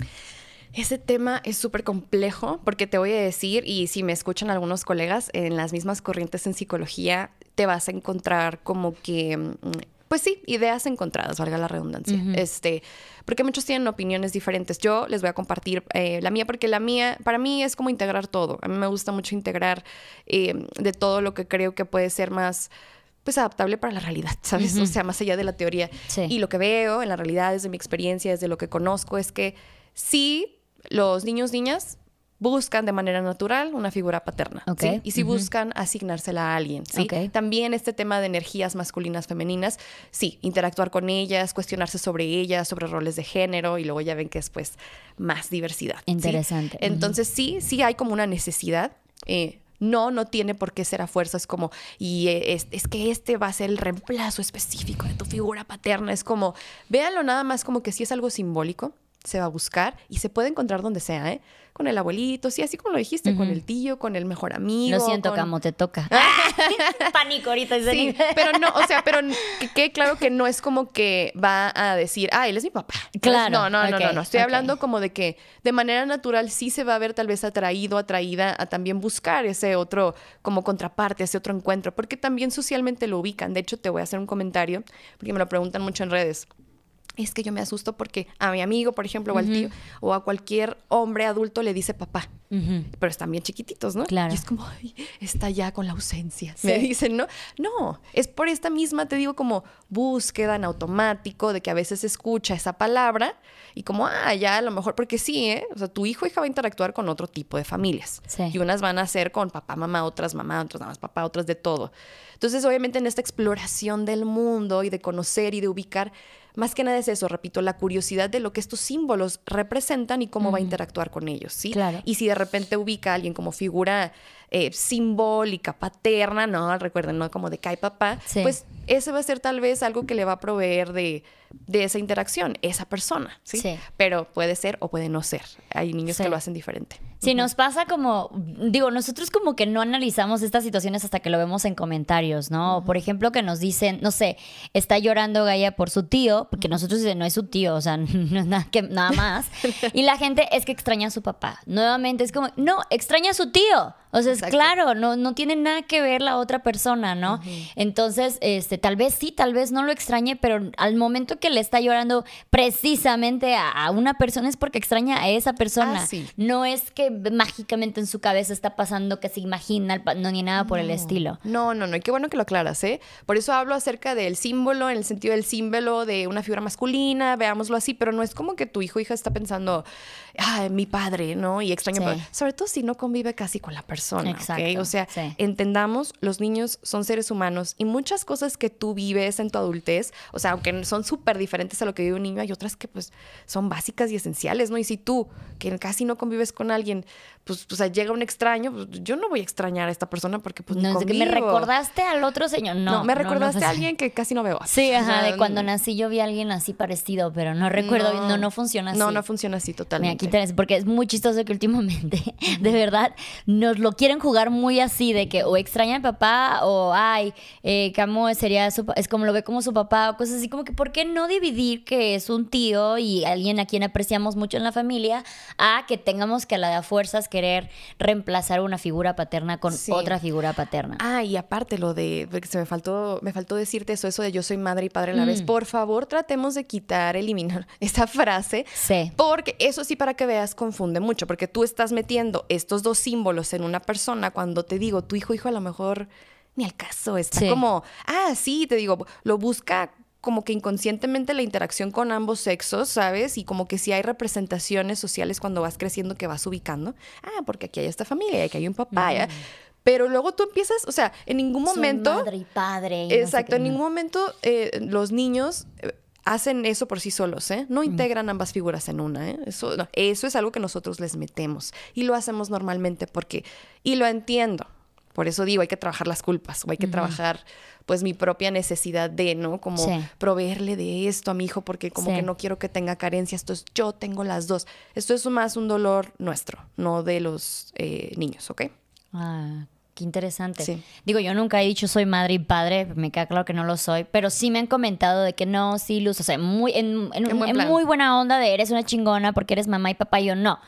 Ese tema es súper complejo porque te voy a decir, y si me escuchan algunos colegas en las mismas corrientes en psicología, te vas a encontrar como que, mm, pues sí, ideas encontradas, valga la redundancia. Este, porque muchos tienen opiniones diferentes. Yo les voy a compartir eh, la mía porque la mía, para mí es como integrar todo. A mí me gusta mucho integrar eh, de todo lo que creo que puede ser más pues adaptable para la realidad, (laughs) ¿sabes? O sea, más allá de la teoría. Y lo que veo en la realidad, desde mi experiencia, desde lo que conozco, es que sí los niños, niñas buscan de manera natural una figura paterna. Y si buscan asignársela a alguien. ¿sí? También este tema de energías masculinas, femeninas, sí, interactuar con ellas, cuestionarse sobre ellas, sobre roles de género, y luego ya ven que es pues más diversidad. Interesante. Entonces sí, sí hay como una necesidad. Eh, no, no tiene por qué ser a fuerza. Es como, y es, es, que este va a ser el reemplazo específico de tu figura paterna. Es como, véanlo nada más como que sí es algo simbólico se va a buscar y se puede encontrar donde sea, ¿eh? Con el abuelito, sí, así como lo dijiste, con el tío, con el mejor amigo. Lo siento, Camo, te toca. (laughs) Pánico ahorita. Sí, pero no, o sea, pero que claro que no es como que va a decir, ah, él es mi papá. Claro. No, no, no, no, no. Estoy hablando como de que de manera natural sí se va a ver tal vez atraído, atraída a también buscar ese otro como contraparte, ese otro encuentro, porque también socialmente lo ubican. De hecho, te voy a hacer un comentario, porque me lo preguntan mucho en redes es que yo me asusto porque a mi amigo, por ejemplo, o al tío, o a cualquier hombre adulto le dice papá. Pero están bien chiquititos, ¿no? Claro. Y es como, está ya con la ausencia. Me dicen, ¿no? No, es por esta misma, te digo, como búsqueda en automático de que a veces escucha esa palabra y como, ah, ya a lo mejor, porque sí, ¿eh? O sea, tu hijo o hija va a interactuar con otro tipo de familias. Y unas van a ser con papá, mamá, otras mamá, otras nada más papá, otras de todo. Entonces, obviamente, en esta exploración del mundo y de conocer y de ubicar, más que nada es eso, repito, la curiosidad de lo que estos símbolos representan y cómo va a interactuar con ellos, ¿sí? Claro. Y si de repente ubica a alguien como figura eh, simbólica, paterna, ¿no? Recuerden, ¿no? Como de Kai papá, pues ese va a ser tal vez algo que le va a proveer de, esa interacción, esa persona, ¿sí? Pero puede ser o puede no ser. Hay niños que lo hacen diferente. Sí, nos pasa como, digo, nosotros como que no analizamos estas situaciones hasta que lo vemos en comentarios, ¿no? Por ejemplo, que nos dicen, no sé, está llorando Gaia por su tío, porque nosotros dicen, no es su tío, o sea, (laughs) no es nada, que, nada más. (laughs) y la gente es que extraña a su papá. Nuevamente es como, no, extraña a su tío. O sea, es claro, no, no tiene nada que ver la otra persona, ¿no? Entonces, este, tal vez sí, tal vez no lo extrañe, pero al momento que le está llorando precisamente a, una persona es porque extraña a esa persona. Ah, no es que mágicamente en su cabeza está pasando que se imagina, no ni nada por el estilo. No, no, no, y qué bueno que lo aclaras, ¿eh? Por eso hablo acerca del símbolo, en el sentido del símbolo de una figura masculina, veámoslo así, pero no es como que tu hijo o hija está pensando, ah, mi padre, ¿no? Y extraña, sobre todo si no convive casi con la persona, Exacto, O sea, entendamos, los niños son seres humanos y muchas cosas que tú vives en tu adultez, o sea, aunque son súper diferentes a lo que vive un niño, hay otras que pues son básicas y esenciales, ¿no? Y si tú, que casi no convives con alguien, pues, o sea, llega un extraño, pues, yo no voy a extrañar a esta persona porque pues no, es que me recordaste al otro señor, no. No, me recordaste a alguien que casi no veo. Sí, ajá, de cuando nací yo vi a alguien así parecido, pero no recuerdo, no, no, funciona así. No, no funciona así totalmente. Mira, aquí porque es muy chistoso que últimamente, (laughs) de verdad, nos lo quieren jugar muy así, de que o extraña a papá o, ay, eh, Camo sería su, es como lo ve como su papá o cosas así, como que, ¿por qué no dividir que es un tío y alguien a quien apreciamos mucho en la familia a que tengamos que a la de fuerzas querer reemplazar una figura paterna con otra figura paterna? Ah, y aparte lo de, porque se me faltó, me faltó decirte eso, eso de yo soy madre y padre a la vez. Mm. Por favor, tratemos de quitar, eliminar (laughs) esa frase. Sí. Porque eso sí, para que veas, confunde mucho, porque tú estás metiendo estos dos símbolos en una persona cuando te digo, tu hijo, hijo, a lo mejor ni al caso, está como, ah, sí, te digo, lo busca como que inconscientemente la interacción con ambos sexos, ¿sabes? Y como que si hay representaciones sociales cuando vas creciendo que vas ubicando. Ah, porque aquí hay esta familia, aquí hay un papá. Mm. Pero luego tú empiezas, o sea, en ningún momento... madre y padre. exacto, en ningún momento eh, los niños... Eh, hacen eso por sí solos, ¿eh? No integran ambas figuras en una, ¿eh? Eso, eso es algo que nosotros les metemos y lo hacemos normalmente porque, y lo entiendo, por eso digo, hay que trabajar las culpas o hay que trabajar pues mi propia necesidad de, ¿no? Como proveerle de esto a mi hijo porque como que no quiero que tenga carencias, entonces yo tengo las dos. Esto es más un dolor nuestro, no de los eh, niños, ¿ok? Ah, Qué interesante. Digo, yo nunca he dicho soy madre y padre, me queda claro que no lo soy, pero sí me han comentado de que no, sí, Luz, o sea, muy, en, muy buena onda de eres una chingona porque eres mamá y papá, y yo no.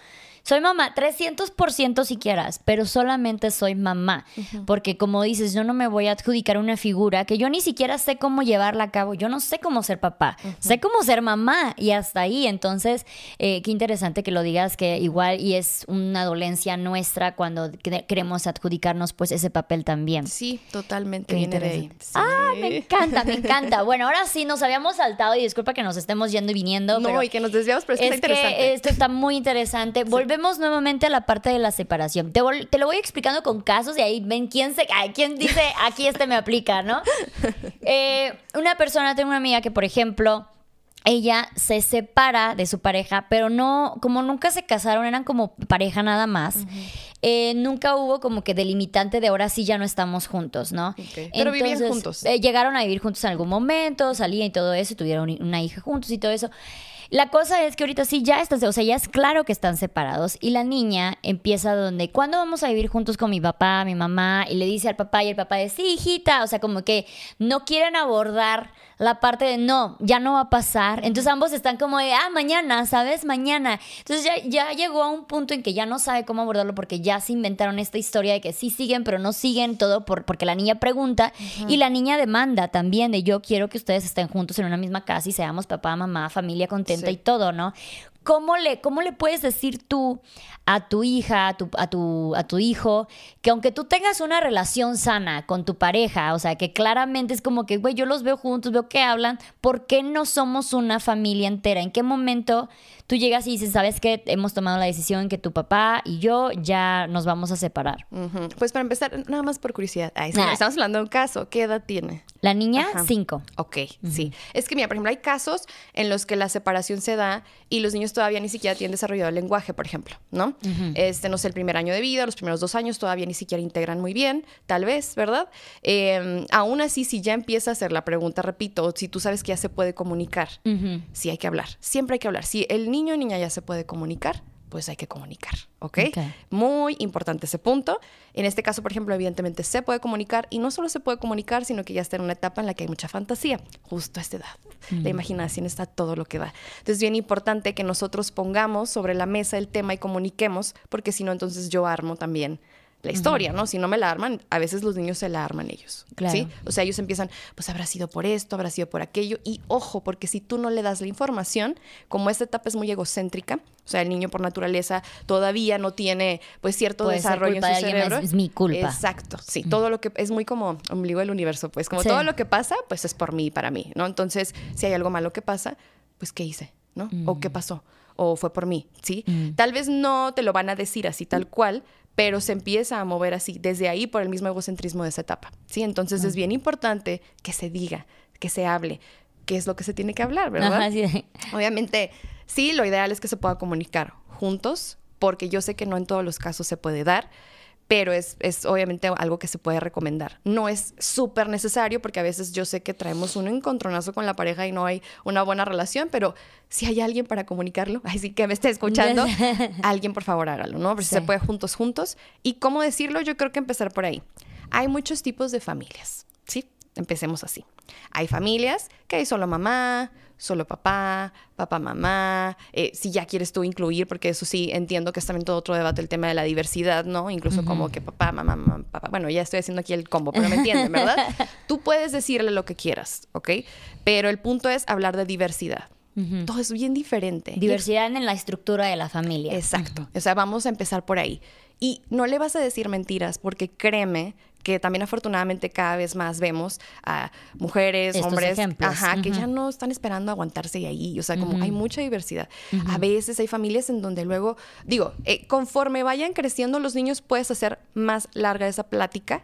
Soy mamá, 300% si quieras, pero solamente soy mamá. Porque como dices, yo no me voy a adjudicar una figura que yo ni siquiera sé cómo llevarla a cabo. Yo no sé cómo ser papá, sé cómo ser mamá y hasta ahí. Entonces, eh, qué interesante que lo digas, que igual y es una dolencia nuestra cuando queremos adjudicarnos pues ese papel también. Sí, totalmente. Viene de Ah, me encanta, me encanta. (laughs) Bueno, ahora sí nos habíamos saltado y disculpa que nos estemos yendo y viniendo. No, y que nos desviamos, pero es, que está interesante. esto está muy interesante volvemos nuevamente a la parte de la separación. Te, lo voy explicando con casos y ahí ven quién, se, quién dice aquí este me aplica, ¿no? (laughs) Eh, una persona, tengo una amiga que, por ejemplo, ella se separa de su pareja, pero no, como nunca se casaron, eran como pareja nada más. Eh, nunca hubo como que delimitante de ahora sí ya no estamos juntos, ¿no? Pero vivían juntos. Eh, llegaron a vivir juntos en algún momento, salían y todo eso, tuvieron una hija juntos y todo eso. La cosa es que ahorita sí ya están, o sea, ya es claro que están separados y la niña empieza donde, ¿cuándo vamos a vivir juntos con mi papá, mi mamá? Y le dice al papá y el papá dice, sí, hijita, o sea, como que no quieren abordar la parte de no, ya no va a pasar. Entonces ambos están como de, ah, mañana, ¿sabes? Mañana. Entonces ya, ya llegó a un punto en que ya no sabe cómo abordarlo porque ya se inventaron esta historia de que sí siguen, pero no siguen todo por, porque la niña pregunta y la niña demanda también de yo quiero que ustedes estén juntos en una misma casa y seamos papá, mamá, familia contenta y todo, ¿no? ¿Cómo le, ¿Cómo le puedes decir tú a tu hija, a tu, a, tu, a tu hijo, que aunque tú tengas una relación sana con tu pareja, o sea, que claramente es como que, güey, yo los veo juntos, veo que hablan, ¿por qué no somos una familia entera? ¿En qué momento tú llegas y dices, sabes qué, hemos tomado la decisión que tu papá y yo ya nos vamos a separar? Pues para empezar, nada más por curiosidad, estamos hablando de un caso, ¿qué edad tiene? La niña, cinco. Ok, sí. Es que, mira, por ejemplo, hay casos en los que la separación se da y los niños todavía ni siquiera tienen desarrollado el lenguaje, por ejemplo, ¿no? Este, no sé, el primer año de vida, los primeros dos años todavía ni siquiera integran muy bien, tal vez, ¿verdad? Em, aún así, si ya empieza a hacer la pregunta, repito, si tú sabes que ya se puede comunicar, sí hay que hablar, siempre hay que hablar. Si el niño o niña ya se puede comunicar, pues hay que comunicar, ¿ok? Muy importante ese punto. En este caso, por ejemplo, evidentemente se puede comunicar y no solo se puede comunicar, sino que ya está en una etapa en la que hay mucha fantasía, justo a esta edad. La mm. imaginación está todo lo que da. Entonces, bien importante que nosotros pongamos sobre la mesa el tema y comuniquemos, porque si no, entonces yo armo también la historia, ¿no? Si no me la arman, a veces los niños se la arman ellos. Claro. ¿sí? O sea, ellos empiezan, pues habrá sido por esto, habrá sido por aquello. Y ojo, porque si tú no le das la información, como esta etapa es muy egocéntrica, o sea, el niño por naturaleza todavía no tiene, pues, cierto desarrollo en su cerebro. Es, mi culpa. Exacto, sí. Todo lo que es muy como ombligo del universo, pues, como todo lo que pasa, pues es por mí y para mí, ¿no? Entonces, si hay algo malo que pasa, pues, ¿qué hice? ¿No? ¿O qué pasó? o fue por mí, ¿sí? Tal vez no te lo van a decir así tal cual, pero se empieza a mover así desde ahí por el mismo egocentrismo de esa etapa, ¿sí? Entonces es bien importante que se diga, que se hable, qué es lo que se tiene que hablar, ¿verdad? Obviamente, sí, lo ideal es que se pueda comunicar juntos, porque yo sé que no en todos los casos se puede dar, pero es, es obviamente algo que se puede recomendar. No es súper necesario porque a veces yo sé que traemos un encontronazo con la pareja y no hay una buena relación, pero si hay alguien para comunicarlo, (laughs) así que me esté escuchando, (laughs) alguien por favor hágalo, ¿no? Porque se puede juntos, juntos. Y cómo decirlo, yo creo que empezar por ahí. Hay muchos tipos de familias, ¿sí? Empecemos así. Hay familias que hay solo mamá, solo papá, papá, mamá, eh, si ya quieres tú incluir, porque eso sí, entiendo que es también todo otro debate el tema de la diversidad, ¿no? Incluso como que papá, mamá, mamá, papá. Bueno, ya estoy haciendo aquí el combo, pero me entienden, ¿verdad? (laughs) tú puedes decirle lo que quieras, ¿ok? Pero el punto es hablar de diversidad. Todo es bien diferente. Diversidad en la estructura de la familia. Exacto. O sea, vamos a empezar por ahí. Y no le vas a decir mentiras porque créeme que también afortunadamente cada vez más vemos a mujeres, hombres, ajá, que ya no están esperando aguantarse ahí, o sea, como hay mucha diversidad. A veces hay familias en donde luego, digo, eh, conforme vayan creciendo los niños puedes hacer más larga esa plática.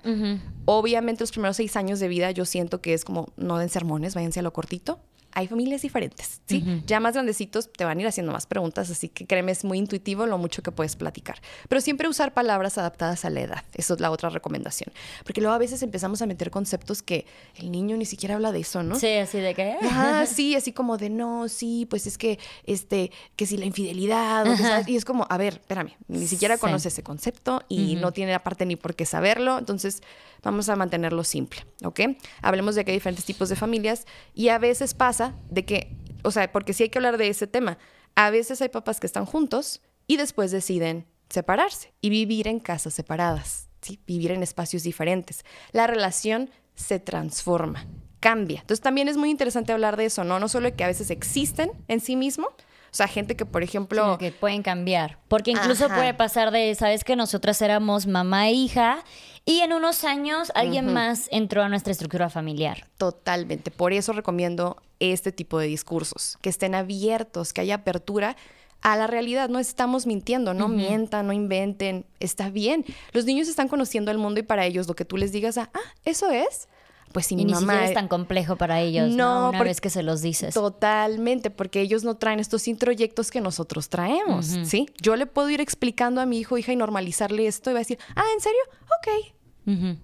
Obviamente los primeros seis años de vida yo siento que es como, no den sermones, váyanse a lo cortito, hay familias diferentes, ¿sí? Ya más grandecitos te van a ir haciendo más preguntas, así que créeme, es muy intuitivo lo mucho que puedes platicar. Pero siempre usar palabras adaptadas a la edad, eso es la otra recomendación. Porque luego a veces empezamos a meter conceptos que el niño ni siquiera habla de eso, ¿no? Sí, así de que... Ah, sí, así como de no, sí, pues es que, este, que si la infidelidad, y es como, a ver, espérame, ni siquiera conoce ese concepto y no tiene aparte ni por qué saberlo, entonces vamos a mantenerlo simple, ¿ok? Hablemos de que hay diferentes tipos de familias y a veces pasa de que, o sea, porque sí hay que hablar de ese tema, a veces hay papás que están juntos y después deciden separarse y vivir en casas separadas, ¿sí? Vivir en espacios diferentes. La relación se transforma, cambia. Entonces también es muy interesante hablar de eso, ¿no? No solo que a veces existen en sí mismo, sea, gente que, por ejemplo... que pueden cambiar. Porque incluso puede pasar de, sabes que nosotras éramos mamá e hija y en unos años alguien más entró a nuestra estructura familiar. Totalmente. Por eso recomiendo este tipo de discursos, que estén abiertos, que haya apertura a la realidad. No estamos mintiendo, no mientan, no inventen. Está bien. Los niños están conociendo el mundo y para ellos lo que tú les digas, ah, eso es pues si y mi ni mamá... Siquiera es tan complejo para ellos, ¿no? Una vez que se los dices. Totalmente, porque ellos no traen estos introyectos que nosotros traemos, ¿sí? Yo le puedo ir explicando a mi hijo, hija, y normalizarle esto y va a decir, ah, ¿en serio? Ok,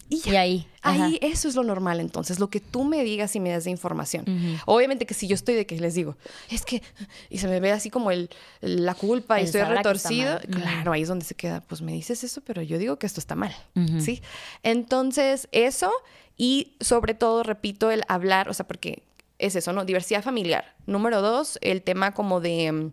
y, ahí. Ahí eso es lo normal entonces, lo que tú me digas y me das de información. Obviamente que si yo estoy de que les digo, es que, y se me ve así como el, la culpa y estoy retorcido, claro, ahí es donde se queda, pues me dices eso, pero yo digo que esto está mal, ¿sí? Entonces, eso y sobre todo, repito, el hablar, o sea, porque es eso, ¿no? Diversidad familiar. Número dos, el tema como de mm,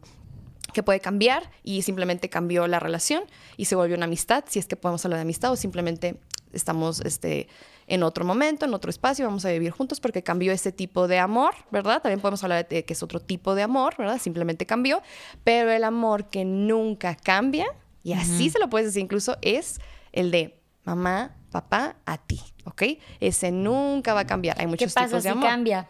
que puede cambiar y simplemente cambió la relación y se volvió una amistad, si es que podemos hablar de amistad o simplemente estamos este, en otro momento, en otro espacio, vamos a vivir juntos porque cambió ese tipo de amor, ¿verdad? También podemos hablar de que es otro tipo de amor, ¿verdad? Simplemente cambió, pero el amor que nunca cambia, y así se lo puedes decir incluso, es el de mamá, papá, a ti, ¿ok? Ese nunca va a cambiar. Hay muchos ¿Qué pasa tipos de amor. cambia?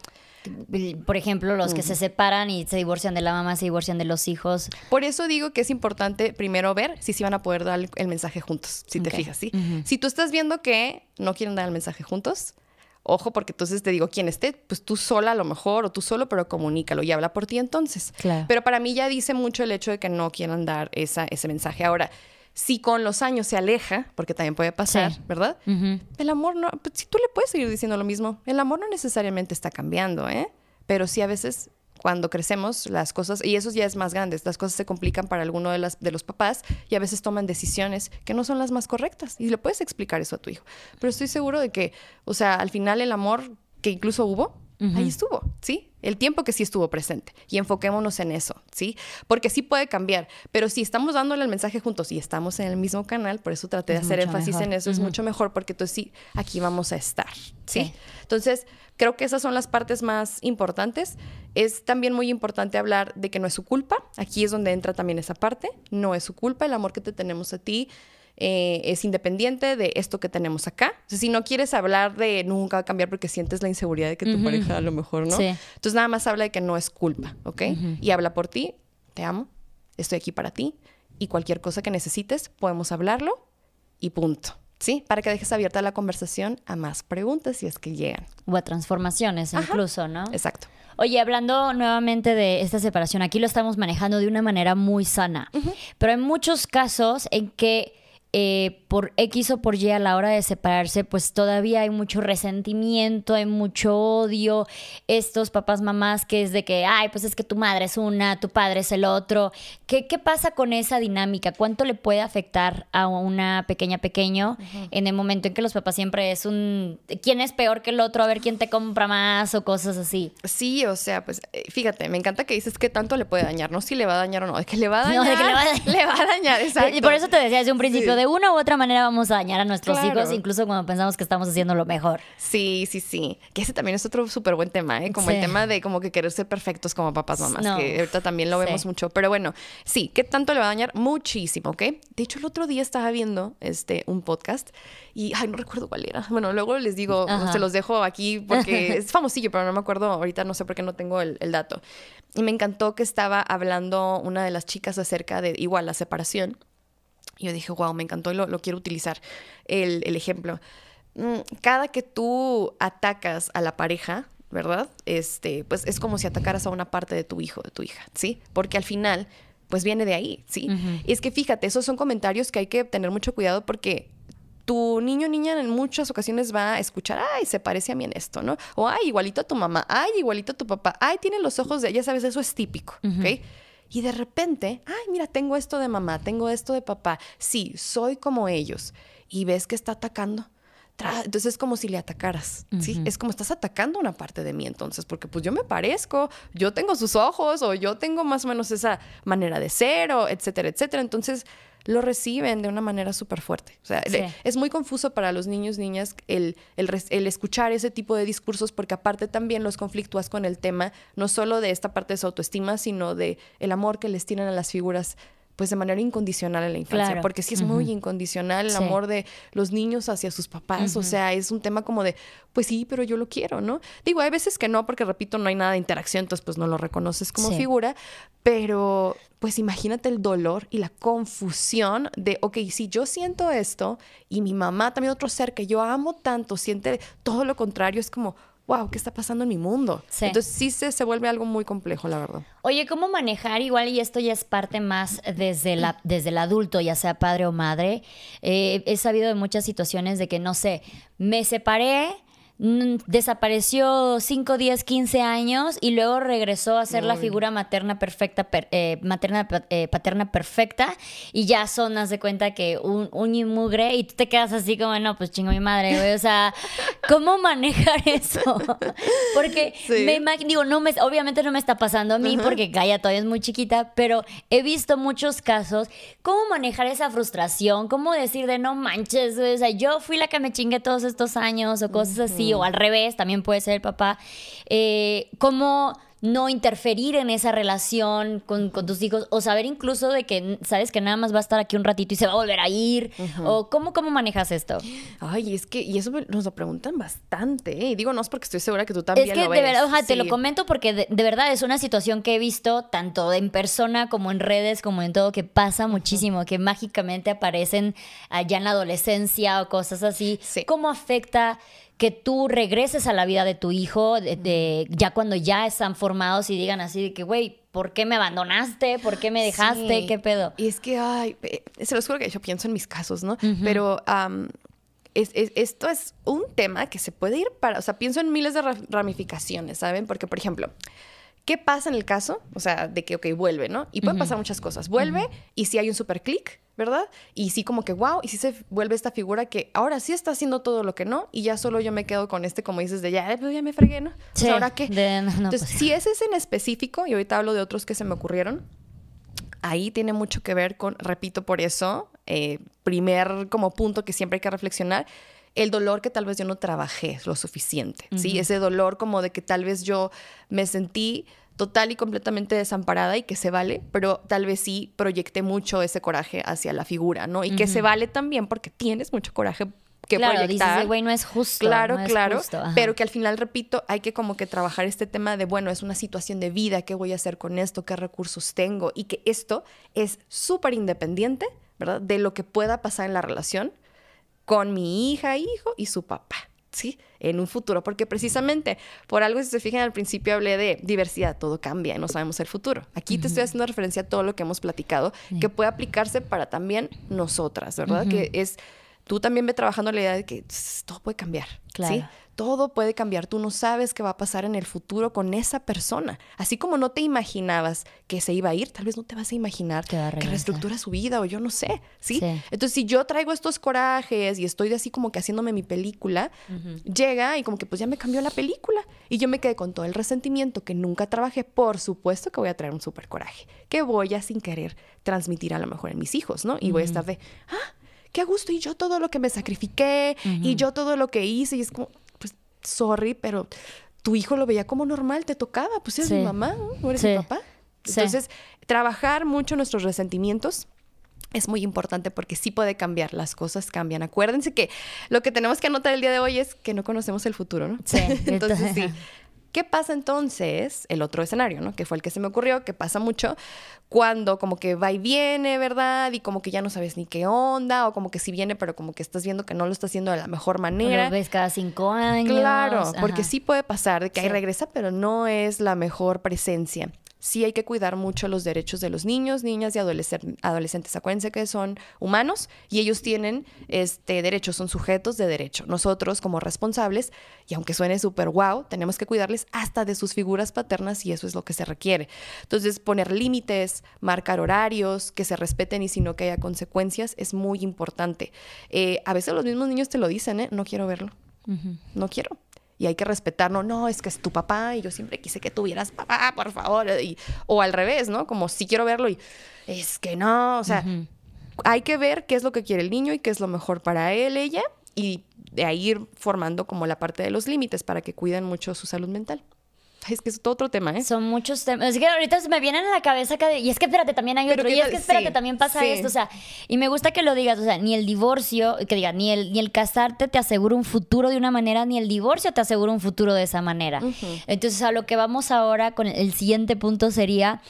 Por ejemplo, los que se separan y se divorcian de la mamá, se divorcian de los hijos. Por eso digo que es importante primero ver si sí van a poder dar el mensaje juntos, si te fijas, ¿sí? Si tú estás viendo que no quieren dar el mensaje juntos, ojo, porque entonces te digo, quien esté, pues tú sola a lo mejor, o tú solo, pero comunícalo y habla por ti entonces. Pero para mí ya dice mucho el hecho de que no quieran dar esa, ese mensaje. Ahora, si con los años se aleja, porque también puede pasar, ¿verdad? El amor no, pues, si tú le puedes seguir diciendo lo mismo, el amor no necesariamente está cambiando, ¿eh? Pero sí a veces cuando crecemos las cosas, y eso ya es más grande, las cosas se complican para alguno de, las, de los papás y a veces toman decisiones que no son las más correctas. Y le puedes explicar eso a tu hijo. Pero estoy seguro de que, o sea, al final el amor que incluso hubo, ahí estuvo, ¿sí? El tiempo que sí estuvo presente. Y enfoquémonos en eso, ¿sí? Porque sí puede cambiar. Pero si estamos dándole el mensaje juntos y estamos en el mismo canal, por eso traté de hacer énfasis en eso, es mucho mejor porque entonces sí, aquí vamos a estar, ¿sí? Entonces, creo que esas son las partes más importantes. Es también muy importante hablar de que no es su culpa. Aquí es donde entra también esa parte. No es su culpa el amor que te tenemos a ti eh, es independiente de esto que tenemos acá. si no quieres hablar de nunca va a cambiar porque sientes la inseguridad de que tu pareja a lo mejor no. Entonces nada más habla de que no es culpa, ¿ok? Y habla por ti, te amo, estoy aquí para ti y cualquier cosa que necesites podemos hablarlo y punto. ¿Sí? Para que dejes abierta la conversación a más preguntas si es que llegan. O a transformaciones incluso, ¿no? Exacto. Oye, hablando nuevamente de esta separación, aquí lo estamos manejando de una manera muy sana, pero hay muchos casos en que eh, por X o por Y a la hora de separarse, pues todavía hay mucho resentimiento, hay mucho odio. Estos papás, mamás, que es de que, ay, pues es que tu madre es una, tu padre es el otro. ¿Qué, qué pasa con esa dinámica? ¿Cuánto le puede afectar a una pequeña pequeño en el momento en que los papás siempre es un, ¿quién es peor que el otro? A ver quién te compra más o cosas así. Sí, o sea, pues eh, fíjate, me encanta que dices que tanto le puede dañar, no si le va a dañar o no, de que le va a dañar. (laughs) No, de que le va a dañar. le va a dañar, (laughs) exacto. Y por eso te decía desde un principio, de una u otra manera vamos a dañar a nuestros hijos, incluso cuando pensamos que estamos haciendo lo mejor. Sí, sí, sí. Que ese también es otro súper buen tema, ¿eh? Como el tema de como que querer ser perfectos como papás, mamás, que ahorita también lo vemos mucho. Pero bueno, sí, ¿qué tanto le va a dañar? Muchísimo, ¿ok? De hecho, el otro día estaba viendo este, un podcast y, ay, no recuerdo cuál era. Bueno, luego les digo, se los dejo aquí porque (laughs) es famosillo, pero no me acuerdo ahorita, no sé por qué no tengo el, el dato. Y me encantó que estaba hablando una de las chicas acerca de igual la separación yo dije, wow, me encantó y lo, quiero utilizar. El, ejemplo. Mm, cada que tú atacas a la pareja, ¿verdad? Este, pues es como si atacaras a una parte de tu hijo, de tu hija, ¿sí? Porque al final, pues viene de ahí, ¿sí? Y es que fíjate, esos son comentarios que hay que tener mucho cuidado porque tu niño o niña en muchas ocasiones va a escuchar, ay, se parece a mí en esto, ¿no? O ay, igualito a tu mamá, ay, igualito a tu papá, ay, tiene los ojos de, ya sabes, eso es típico, ¿ok? Y de repente, ay, mira, tengo esto de mamá, tengo esto de papá, sí, soy como ellos. Y ves que está atacando entonces es como si le atacaras, ¿sí? Es como estás atacando una parte de mí entonces, porque pues yo me parezco, yo tengo sus ojos o yo tengo más o menos esa manera de ser o etcétera, etcétera. Entonces lo reciben de una manera súper fuerte. O sea, es muy confuso para los niños, niñas, el, el, escuchar ese tipo de discursos, porque aparte también los conflictúas con el tema, no solo de esta parte de su autoestima, sino de el amor que les tienen a las figuras pues de manera incondicional en la infancia, porque sí es muy incondicional el amor de los niños hacia sus papás, o sea, es un tema como de, pues sí, pero yo lo quiero, ¿no? Digo, hay veces que no, porque repito, no hay nada de interacción, entonces pues no lo reconoces como figura, pero pues imagínate el dolor y la confusión de, ok, si yo siento esto y mi mamá, también otro ser que yo amo tanto, siente todo lo contrario, es como, wow, ¿qué está pasando en mi mundo? Entonces sí se, se, vuelve algo muy complejo, la verdad. Oye, ¿cómo manejar igual, y esto ya es parte más desde, la, desde el adulto, ya sea padre o madre? Eh, he sabido de muchas situaciones de que, no sé, me separé desapareció 5, 10, 15 años y luego regresó a ser la figura materna perfecta, eh, materna, eh, paterna perfecta y ya son, haz de cuenta que un, un inmugre y tú te quedas así como, no, pues chingo mi madre, güey, o sea, (laughs) ¿cómo manejar eso? (laughs) Porque me imagino, digo, no me, obviamente no me está pasando a mí porque Gaia todavía es muy chiquita, pero he visto muchos casos, ¿cómo manejar esa frustración? ¿Cómo decir de no manches, o sea, yo fui la que me chingué todos estos años o cosas así? O al revés, también puede ser el papá, eh, cómo no interferir en esa relación con, tus hijos o saber incluso de que sabes que nada más va a estar aquí un ratito y se va a volver a ir o cómo, cómo manejas esto. Ay, es que, y eso nos lo preguntan bastante, ¿eh? y digo, no es porque estoy segura que tú también Es que de verdad, te lo comento porque de, verdad es una situación que he visto tanto en persona como en redes, como en todo, que pasa muchísimo, que mágicamente aparecen allá en la adolescencia o cosas así. ¿Cómo afecta que tú regreses a la vida de tu hijo, de, ya cuando ya están formados y digan así de que, güey, ¿por qué me abandonaste? ¿Por qué me dejaste? ¿Qué pedo? Y es que, ay, se los juro que yo pienso en mis casos, ¿no? Pero esto es un tema que se puede ir para, o sea, pienso en miles de ramificaciones, ¿saben? Porque, por ejemplo, ¿qué pasa en el caso? O sea, de que, ok, vuelve, ¿no? Y pueden pasar muchas cosas. Vuelve y si hay un super clic, ¿verdad? Y sí como que, wow, y sí se vuelve esta figura que ahora sí está haciendo todo lo que no, y ya solo yo me quedo con este, como dices, de ya, pues ya me fregué, ¿no? Sí, ¿Ahora qué? Entonces, pues si ese es en específico, y ahorita hablo de otros que se me ocurrieron, ahí tiene mucho que ver con, repito por eso, eh, primer como punto que siempre hay que reflexionar, el dolor que tal vez yo no trabajé lo suficiente, ¿sí? Ese dolor como de que tal vez yo me sentí total y completamente desamparada y que se vale, pero tal vez sí proyecté mucho ese coraje hacia la figura, ¿no? Y que se vale también porque tienes mucho coraje que claro, proyectar. Dices, güey, no es justo. Claro, no claro. Justo. Pero que al final, repito, hay que como que trabajar este tema de, bueno, es una situación de vida, ¿qué voy a hacer con esto? ¿Qué recursos tengo? Y que esto es súper independiente, ¿verdad? De lo que pueda pasar en la relación con mi hija, hijo y su papá. ¿sí? En un futuro, porque precisamente por algo, si se fijan al principio hablé de diversidad, todo cambia y no sabemos el futuro. Aquí te estoy haciendo referencia a todo lo que hemos platicado, que puede aplicarse para también nosotras, ¿verdad? Que es, tú también ve trabajando la idea de que todo puede cambiar, claro. ¿sí? todo puede cambiar. Tú no sabes qué va a pasar en el futuro con esa persona. Así como no te imaginabas que se iba a ir, tal vez no te vas a imaginar que reestructura su vida o yo no sé, ¿sí? Entonces, si yo traigo estos corajes y estoy de así como que haciéndome mi película, llega y como que pues ya me cambió la película y yo me quedé con todo el resentimiento que nunca trabajé. Por supuesto que voy a traer un súper coraje que voy a sin querer transmitir a lo mejor en mis hijos, ¿no? Y voy a estar de, ah, qué a gusto, y yo todo lo que me sacrifiqué, y yo todo lo que hice, y es como, sorry, pero tu hijo lo veía como normal, te tocaba, pues eres mi mamá, ¿no? eres mi papá. Entonces, trabajar mucho nuestros resentimientos es muy importante porque sí puede cambiar, las cosas cambian. Acuérdense que lo que tenemos que anotar el día de hoy es que no conocemos el futuro, ¿no? Sí. (laughs) Entonces, sí, (laughs) ¿Qué pasa entonces? El otro escenario, ¿no? Que fue el que se me ocurrió, que pasa mucho cuando como que va y viene, ¿verdad? Y como que ya no sabes ni qué onda, o como que sí viene, pero como que estás viendo que no lo está haciendo de la mejor manera. Lo ves cada cinco años. Claro, porque sí puede pasar de que ahí regresa, pero no es la mejor presencia sí hay que cuidar mucho los derechos de los niños, niñas y adolescentes. Acuérdense que son humanos y ellos tienen este, derechos, son sujetos de derecho. Nosotros como responsables, y aunque suene súper guau, tenemos que cuidarles hasta de sus figuras paternas y eso es lo que se requiere. Entonces, poner límites, marcar horarios, que se respeten y si no que haya consecuencias es muy importante. Eh, a veces los mismos niños te lo dicen, ¿eh? No quiero verlo. No quiero y hay que respetarlo. No, es que es tu papá y yo siempre quise que tuvieras papá, por favor. o al revés, ¿no? Como si quiero verlo y es que no, o sea, hay que ver qué es lo que quiere el niño y qué es lo mejor para él, ella, y de ahí ir formando como la parte de los límites para que cuiden mucho su salud mental. Es que es otro tema, ¿eh? Son muchos temas. Es que ahorita se me vienen a la cabeza cada... Y es que espérate, también hay otro. y es que espérate, también pasa esto. O sea, y me gusta que lo digas. O sea, ni el divorcio, que diga, ni el, ni el casarte te asegura un futuro de una manera, ni el divorcio te asegura un futuro de esa manera. Entonces, a lo que vamos ahora con el siguiente punto sería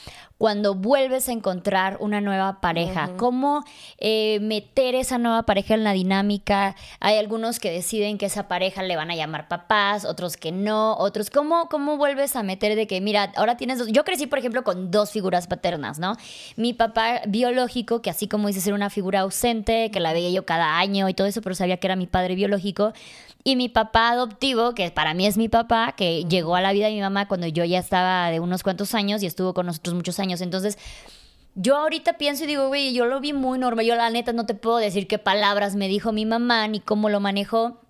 cuando vuelves a encontrar una nueva pareja. ¿Cómo eh, meter esa nueva pareja en la dinámica? Hay algunos que deciden que esa pareja le van a llamar papás, otros que no, otros. ¿Cómo, cómo vuelves a meter de que, mira, ahora tienes dos? Yo crecí, por ejemplo, con dos figuras paternas, ¿no? Mi papá biológico, que así como dice ser una figura ausente, que la veía yo cada año y todo eso, pero sabía que era mi padre biológico. Y mi papá adoptivo, que para mí es mi papá, que llegó a la vida de mi mamá cuando yo ya estaba de unos cuantos años y estuvo con nosotros muchos años. Entonces, yo ahorita pienso y digo, güey, yo lo vi muy normal. Yo la neta no te puedo decir qué palabras me dijo mi mamá ni cómo lo manejó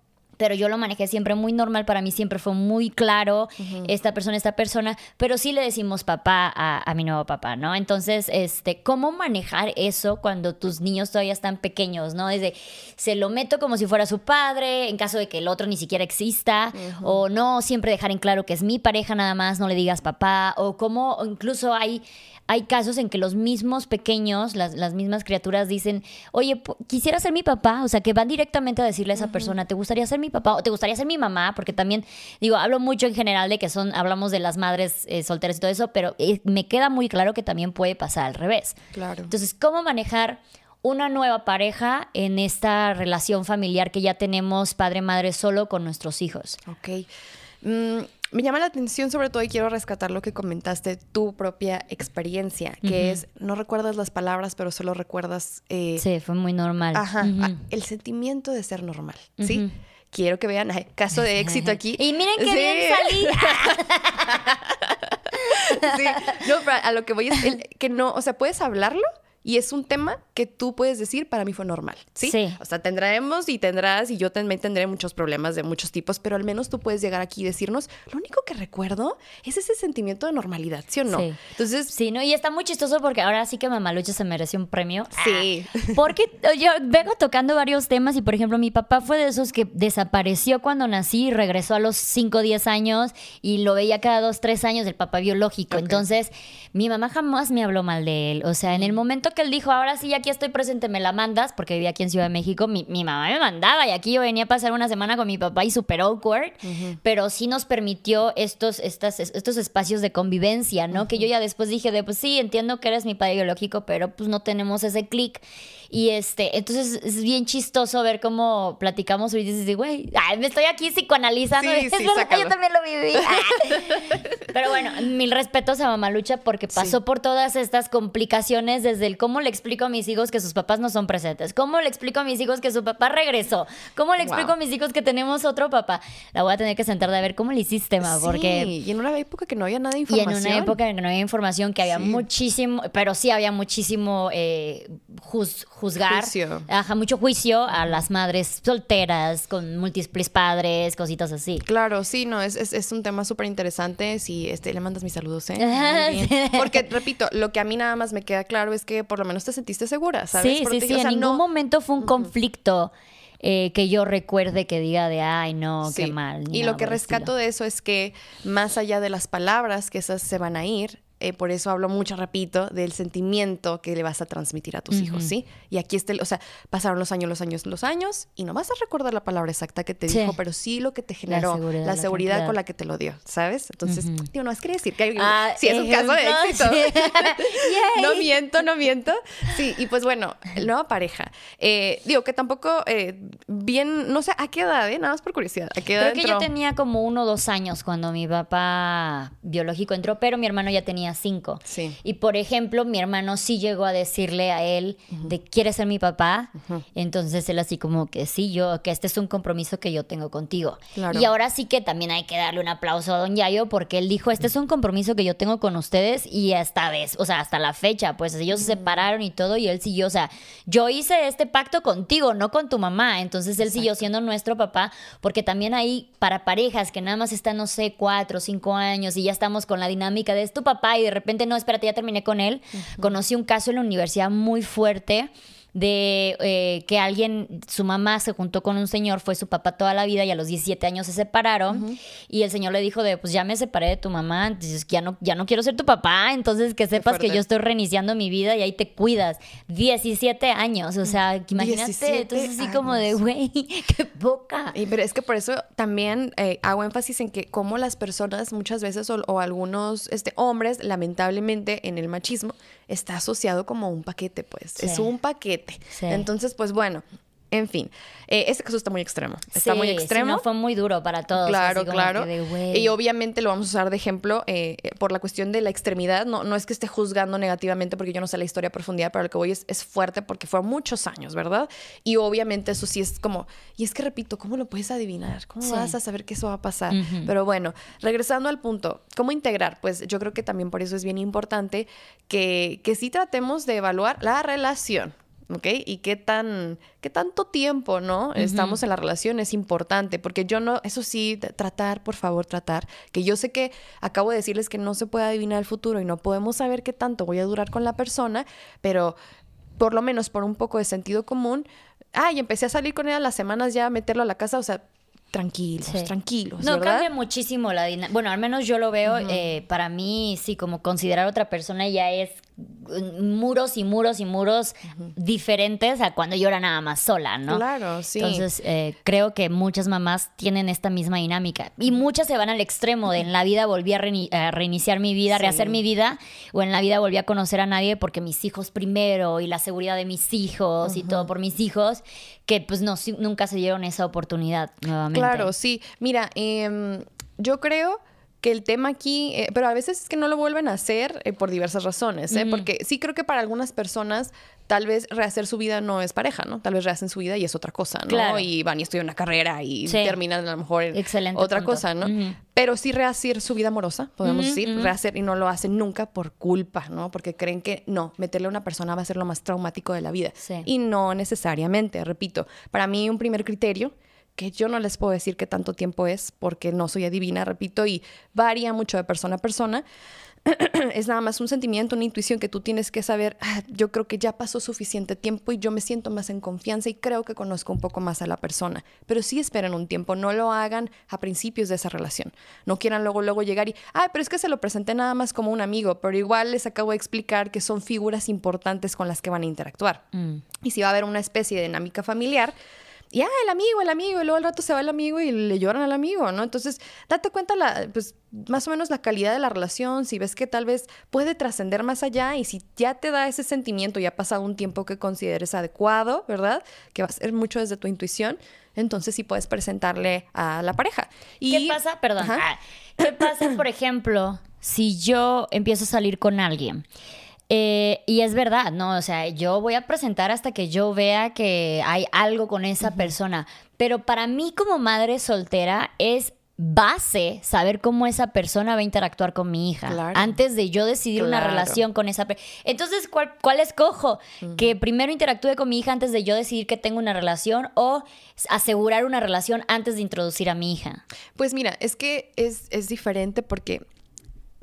pero yo lo manejé siempre muy normal, para mí siempre fue muy claro, esta persona, esta persona, pero sí le decimos papá a, mi nuevo papá, ¿no? Entonces, este, ¿cómo manejar eso cuando tus niños todavía están pequeños, ¿no? Desde, se lo meto como si fuera su padre, en caso de que el otro ni siquiera exista, o no, siempre dejar en claro que es mi pareja nada más, no le digas papá, o cómo incluso hay hay casos en que los mismos pequeños, las, las mismas criaturas dicen, oye, quisiera ser mi papá, o sea, que van directamente a decirle a esa persona, ¿te gustaría ser mi papá o te gustaría ser mi mamá? Porque también, digo, hablo mucho en general de que son, hablamos de las madres eh, solteras y todo eso, pero eh, me queda muy claro que también puede pasar al revés. Claro. Entonces, ¿cómo manejar una nueva pareja en esta relación familiar que ya tenemos padre-madre solo con nuestros hijos? Ok. Mm, me llama la atención sobre todo y quiero rescatar lo que comentaste, tu propia experiencia, que es, no recuerdas las palabras, pero solo recuerdas... Eh, sí, fue muy normal. Ajá, el sentimiento de ser normal, ¿sí? Quiero que vean, caso de éxito aquí. (laughs) y miren qué bien salí. (laughs) sí, no, a lo que voy es que no, o sea, puedes hablarlo, y es un tema que tú puedes decir, para mí fue normal, ¿sí? Sí. O sea, tendremos y tendrás, y yo también tendré muchos problemas de muchos tipos, pero al menos tú puedes llegar aquí y decirnos, lo único que recuerdo es ese sentimiento de normalidad, ¿sí o no? Sí. Entonces... Sí, ¿no? Y está muy chistoso porque ahora sí que Mamalucha se mereció un premio. Sí. Ah, porque yo vengo tocando varios temas y, por ejemplo, mi papá fue de esos que desapareció cuando nací y regresó a los 5 o 10 años y lo veía cada 2, 3 años, el papá biológico. Entonces, mi mamá jamás me habló mal de él. O sea, en el momento que él dijo, ahora sí, aquí estoy presente, me la mandas, porque vivía aquí en Ciudad de México, mi, mamá me mandaba y aquí yo venía a pasar una semana con mi papá y súper awkward, pero sí nos permitió estos, estas, estos espacios de convivencia, ¿no? Que yo ya después dije de, pues sí, entiendo que eres mi padre biológico, pero pues no tenemos ese clic. Y este, entonces es bien chistoso ver cómo platicamos y dices, güey, me estoy aquí psicoanalizando. Sí, (laughs) sí, yo también lo viví. (laughs) (laughs) Pero bueno, mil respetos a Mamalucha porque pasó por todas estas complicaciones desde el cómo le explico a mis hijos que sus papás no son presentes, cómo le explico a mis hijos que su papá regresó, cómo le explico a mis hijos que tenemos otro papá. La voy a tener que sentar de ver cómo le hiciste, ma, porque... y en una época que no había nada de información. Y en una época en que no había información, que había muchísimo, pero sí había muchísimo eh, juzgar, Ajá, mucho juicio a las madres solteras con múltiples padres, cositas así. Claro, sí, no, es, es, un tema súper interesante. Si este, le mandas mis saludos, ¿eh? (laughs) Porque, repito, lo que a mí nada más me queda claro es que por lo menos te sentiste segura, ¿sabes? Sí, sí, sí. en ningún momento fue un conflicto. Eh, que yo recuerde que diga de, ay, no, qué mal. Y lo que rescato de eso es que más allá de las palabras, que esas se van a ir, eh, por eso hablo mucho, repito, del sentimiento que le vas a transmitir a tus hijos, ¿sí? Y aquí está, o sea, pasaron los años, los años, los años, y no vas a recordar la palabra exacta que te dijo, pero sí lo que te generó, la seguridad, con la que te lo dio, ¿sabes? Entonces, tío, no es que decir que ah, sí, es un caso de éxito. (laughs) (laughs) no miento, no miento. Sí, y pues bueno, (laughs) nueva pareja. Eh, digo que tampoco eh, bien, no sé, ¿a qué edad? Eh? Nada más por curiosidad. ¿A qué edad Creo que yo tenía como uno o dos años cuando mi papá biológico entró, pero mi hermano ya tenía cinco. Sí. Y por ejemplo, mi hermano sí llegó a decirle a él de ¿quieres ser mi papá? Entonces él así como que sí, yo, que este es un compromiso que yo tengo contigo. Y ahora sí que también hay que darle un aplauso a don Yayo porque él dijo, este es un compromiso que yo tengo con ustedes y esta vez, o sea, hasta la fecha, pues ellos se separaron y todo y él siguió, o sea, yo hice este pacto contigo, no con tu mamá. Entonces él siguió siendo nuestro papá porque también hay para parejas que nada más están, no sé, cuatro o cinco años y ya estamos con la dinámica de es tu papá y de repente no, espérate, ya terminé con él. Conocí un caso en la universidad muy fuerte de eh, que alguien, su mamá se juntó con un señor, fue su papá toda la vida y a los 17 años se separaron y el señor le dijo de, pues ya me separé de tu mamá, entonces ya no, ya no quiero ser tu papá, entonces que sepas que yo estoy reiniciando mi vida y ahí te cuidas. 17 años, o sea, imagínate, entonces así como de, güey, (laughs) qué poca. Y, pero es que por eso también eh, hago énfasis en que como las personas muchas veces o, algunos este, hombres, lamentablemente en el machismo, está asociado como un paquete, pues. Es un paquete. Entonces, pues bueno, en fin, eh, este caso está muy extremo. Está muy extremo. fue muy duro para todos. Claro, claro. y obviamente lo vamos a usar de ejemplo eh, por la cuestión de la extremidad. No, no es que esté juzgando negativamente porque yo no sé la historia a profundidad, pero lo que voy es, es fuerte porque fueron muchos años, ¿verdad? Y obviamente eso sí es como, y es que repito, ¿cómo lo puedes adivinar? ¿Cómo vas a saber que eso va a pasar? Pero bueno, regresando al punto, ¿cómo integrar? Pues yo creo que también por eso es bien importante que, que sí tratemos de evaluar la relación. ¿Ok? Y qué tan, qué tanto tiempo, ¿no? Estamos en la relación es importante, porque yo no, eso sí, tratar, por favor, tratar, que yo sé que acabo de decirles que no se puede adivinar el futuro y no podemos saber qué tanto voy a durar con la persona, pero por lo menos por un poco de sentido común, ay, empecé a salir con él a las semanas ya a meterlo a la casa, o sea, tranquilos, tranquilos. No, cambia muchísimo la dinámica. Bueno, al menos yo lo veo, eh, para mí, sí, como considerar a otra persona ya es muros y muros y muros diferentes a cuando yo era nada más sola, ¿no? Claro, sí. Entonces, eh, creo que muchas mamás tienen esta misma dinámica. Y muchas se van al extremo de en la vida volví a, reiniciar mi vida, rehacer mi vida, o en la vida volví a conocer a nadie porque mis hijos primero y la seguridad de mis hijos y todo por mis hijos, que pues no, nunca se dieron esa oportunidad nuevamente. Claro, sí. Mira, em, yo creo que el tema aquí, eh, pero a veces es que no lo vuelven a hacer eh, por diversas razones, ¿eh? porque sí creo que para algunas personas tal vez rehacer su vida no es pareja, ¿no? Tal vez rehacen su vida y es otra cosa, ¿no? Y van y estudian una carrera y terminan a lo mejor en otra cosa, ¿no? Pero sí rehacer su vida amorosa, podemos decir, rehacer y no lo hacen nunca por culpa, ¿no? Porque creen que no, meterle a una persona va a ser lo más traumático de la vida. Y no necesariamente, repito, para mí un primer criterio que yo no les puedo decir qué tanto tiempo es, porque no soy adivina, repito, y varía mucho de persona a persona. (clears throat) es nada más un sentimiento, una intuición que tú tienes que saber, ah, yo creo que ya pasó suficiente tiempo y yo me siento más en confianza y creo que conozco un poco más a la persona. Pero sí esperen un tiempo, no lo hagan a principios de esa relación. No quieran luego, luego llegar y, ah, pero es que se lo presenté nada más como un amigo, pero igual les acabo de explicar que son figuras importantes con las que van a interactuar. Mm. Y si va a haber una especie de dinámica familiar, y ah, el amigo, el amigo, y luego al rato se va el amigo y le lloran al amigo, ¿no? Entonces, date cuenta, la, pues, más o menos la calidad de la relación, si ves que tal vez puede trascender más allá y si ya te da ese sentimiento y ha pasado un tiempo que consideres adecuado, ¿verdad? Que va a ser mucho desde tu intuición, entonces sí puedes presentarle a la pareja. Y, ¿Qué pasa? Perdón. Ah, ¿Qué pasa, por ejemplo, si yo empiezo a salir con alguien? Eh, y es verdad, ¿no? O sea, yo voy a presentar hasta que yo vea que hay algo con esa persona. Pero para mí como madre soltera es base saber cómo esa persona va a interactuar con mi hija antes de yo decidir una relación con esa persona. Entonces, ¿cuál, cuál escojo? Que primero interactúe con mi hija antes de yo decidir que tengo una relación o asegurar una relación antes de introducir a mi hija. Pues mira, es que es, es diferente porque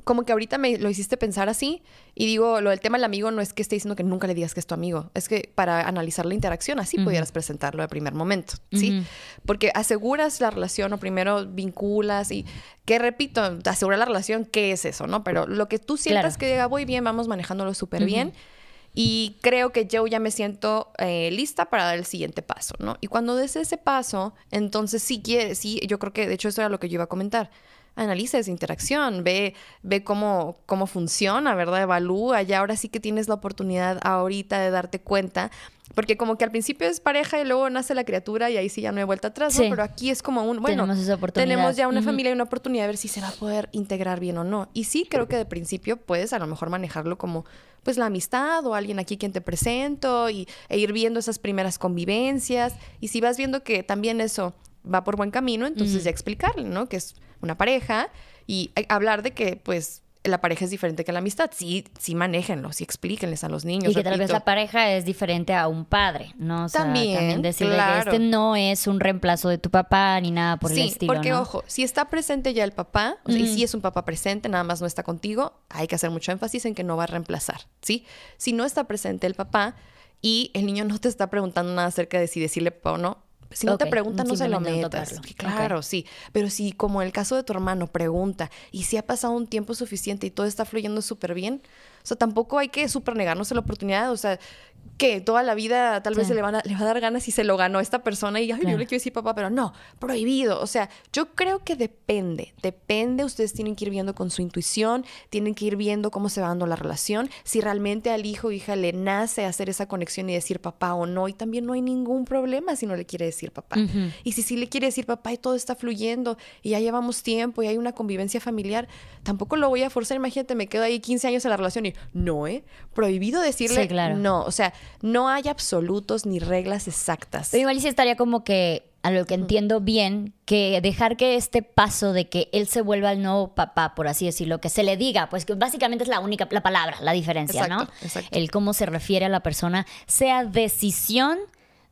como que ahorita me lo hiciste pensar así y digo, lo del tema del amigo no es que esté diciendo que nunca le digas que es tu amigo, es que para analizar la interacción así pudieras presentarlo de primer momento, ¿sí? Porque aseguras la relación o primero vinculas y que repito, asegurar la relación, ¿qué es eso, no? Pero lo que tú sientas que diga, voy bien, vamos manejándolo súper bien. Y creo que yo ya me siento eh, lista para dar el siguiente paso, ¿no? Y cuando des ese paso, entonces sí quiere, sí, yo creo que de hecho eso era lo que yo iba a comentar analiza esa interacción, ve, ve cómo, cómo funciona, ¿verdad? Evalúa, ya ahora sí que tienes la oportunidad ahorita de darte cuenta, porque como que al principio es pareja y luego nace la criatura y ahí sí ya no hay vuelta atrás, ¿no? Pero aquí es como un, bueno, tenemos, ya una familia y una oportunidad de ver si se va a poder integrar bien o no. Y sí creo que de principio puedes a lo mejor manejarlo como pues la amistad o alguien aquí quien te presento y, e ir viendo esas primeras convivencias. Y si vas viendo que también eso va por buen camino, entonces ya explicarle, ¿no? Que es una pareja y hablar de que, pues, la pareja es diferente que la amistad. Sí, sí, manéjenlo, sí, explíquenles a los niños. Y que tal vez la pareja es diferente a un padre, ¿no? también, también decirle que este no es un reemplazo de tu papá ni nada por el estilo. Porque, ojo, si está presente ya el papá, o sea, y si es un papá presente, nada más no está contigo, hay que hacer mucho énfasis en que no va a reemplazar, ¿sí? Si no está presente el papá y el niño no te está preguntando nada acerca de si decirle papá o no, si no te preguntan, no se lo metas. claro, sí. Pero si, como en el caso de tu hermano, pregunta, y si ha pasado un tiempo suficiente y todo está fluyendo súper bien, o sea, tampoco hay que súper negarnos la oportunidad. O sea, que toda la vida tal vez se le, van a, le va a dar ganas y se lo ganó esta persona y, ay, yo le quiero decir papá, pero no, prohibido. O sea, yo creo que depende, depende, ustedes tienen que ir viendo con su intuición, tienen que ir viendo cómo se va dando la relación, si realmente al hijo o hija le nace hacer esa conexión y decir papá o no, y también no hay ningún problema si no le quiere decir papá. Y si sí le quiere decir papá y todo está fluyendo y ya llevamos tiempo y hay una convivencia familiar, tampoco lo voy a forzar, imagínate, me quedo ahí 15 años en la relación y no, ¿eh? Prohibido decirle claro. no, o sea, no hay absolutos ni reglas exactas. Pero igual sí estaría como que, a lo que entiendo bien, que dejar que este paso de que él se vuelva el nuevo papá, por así decirlo, que se le diga, pues que básicamente es la única, la palabra, la diferencia, ¿no? Exacto. El cómo se refiere a la persona, sea decisión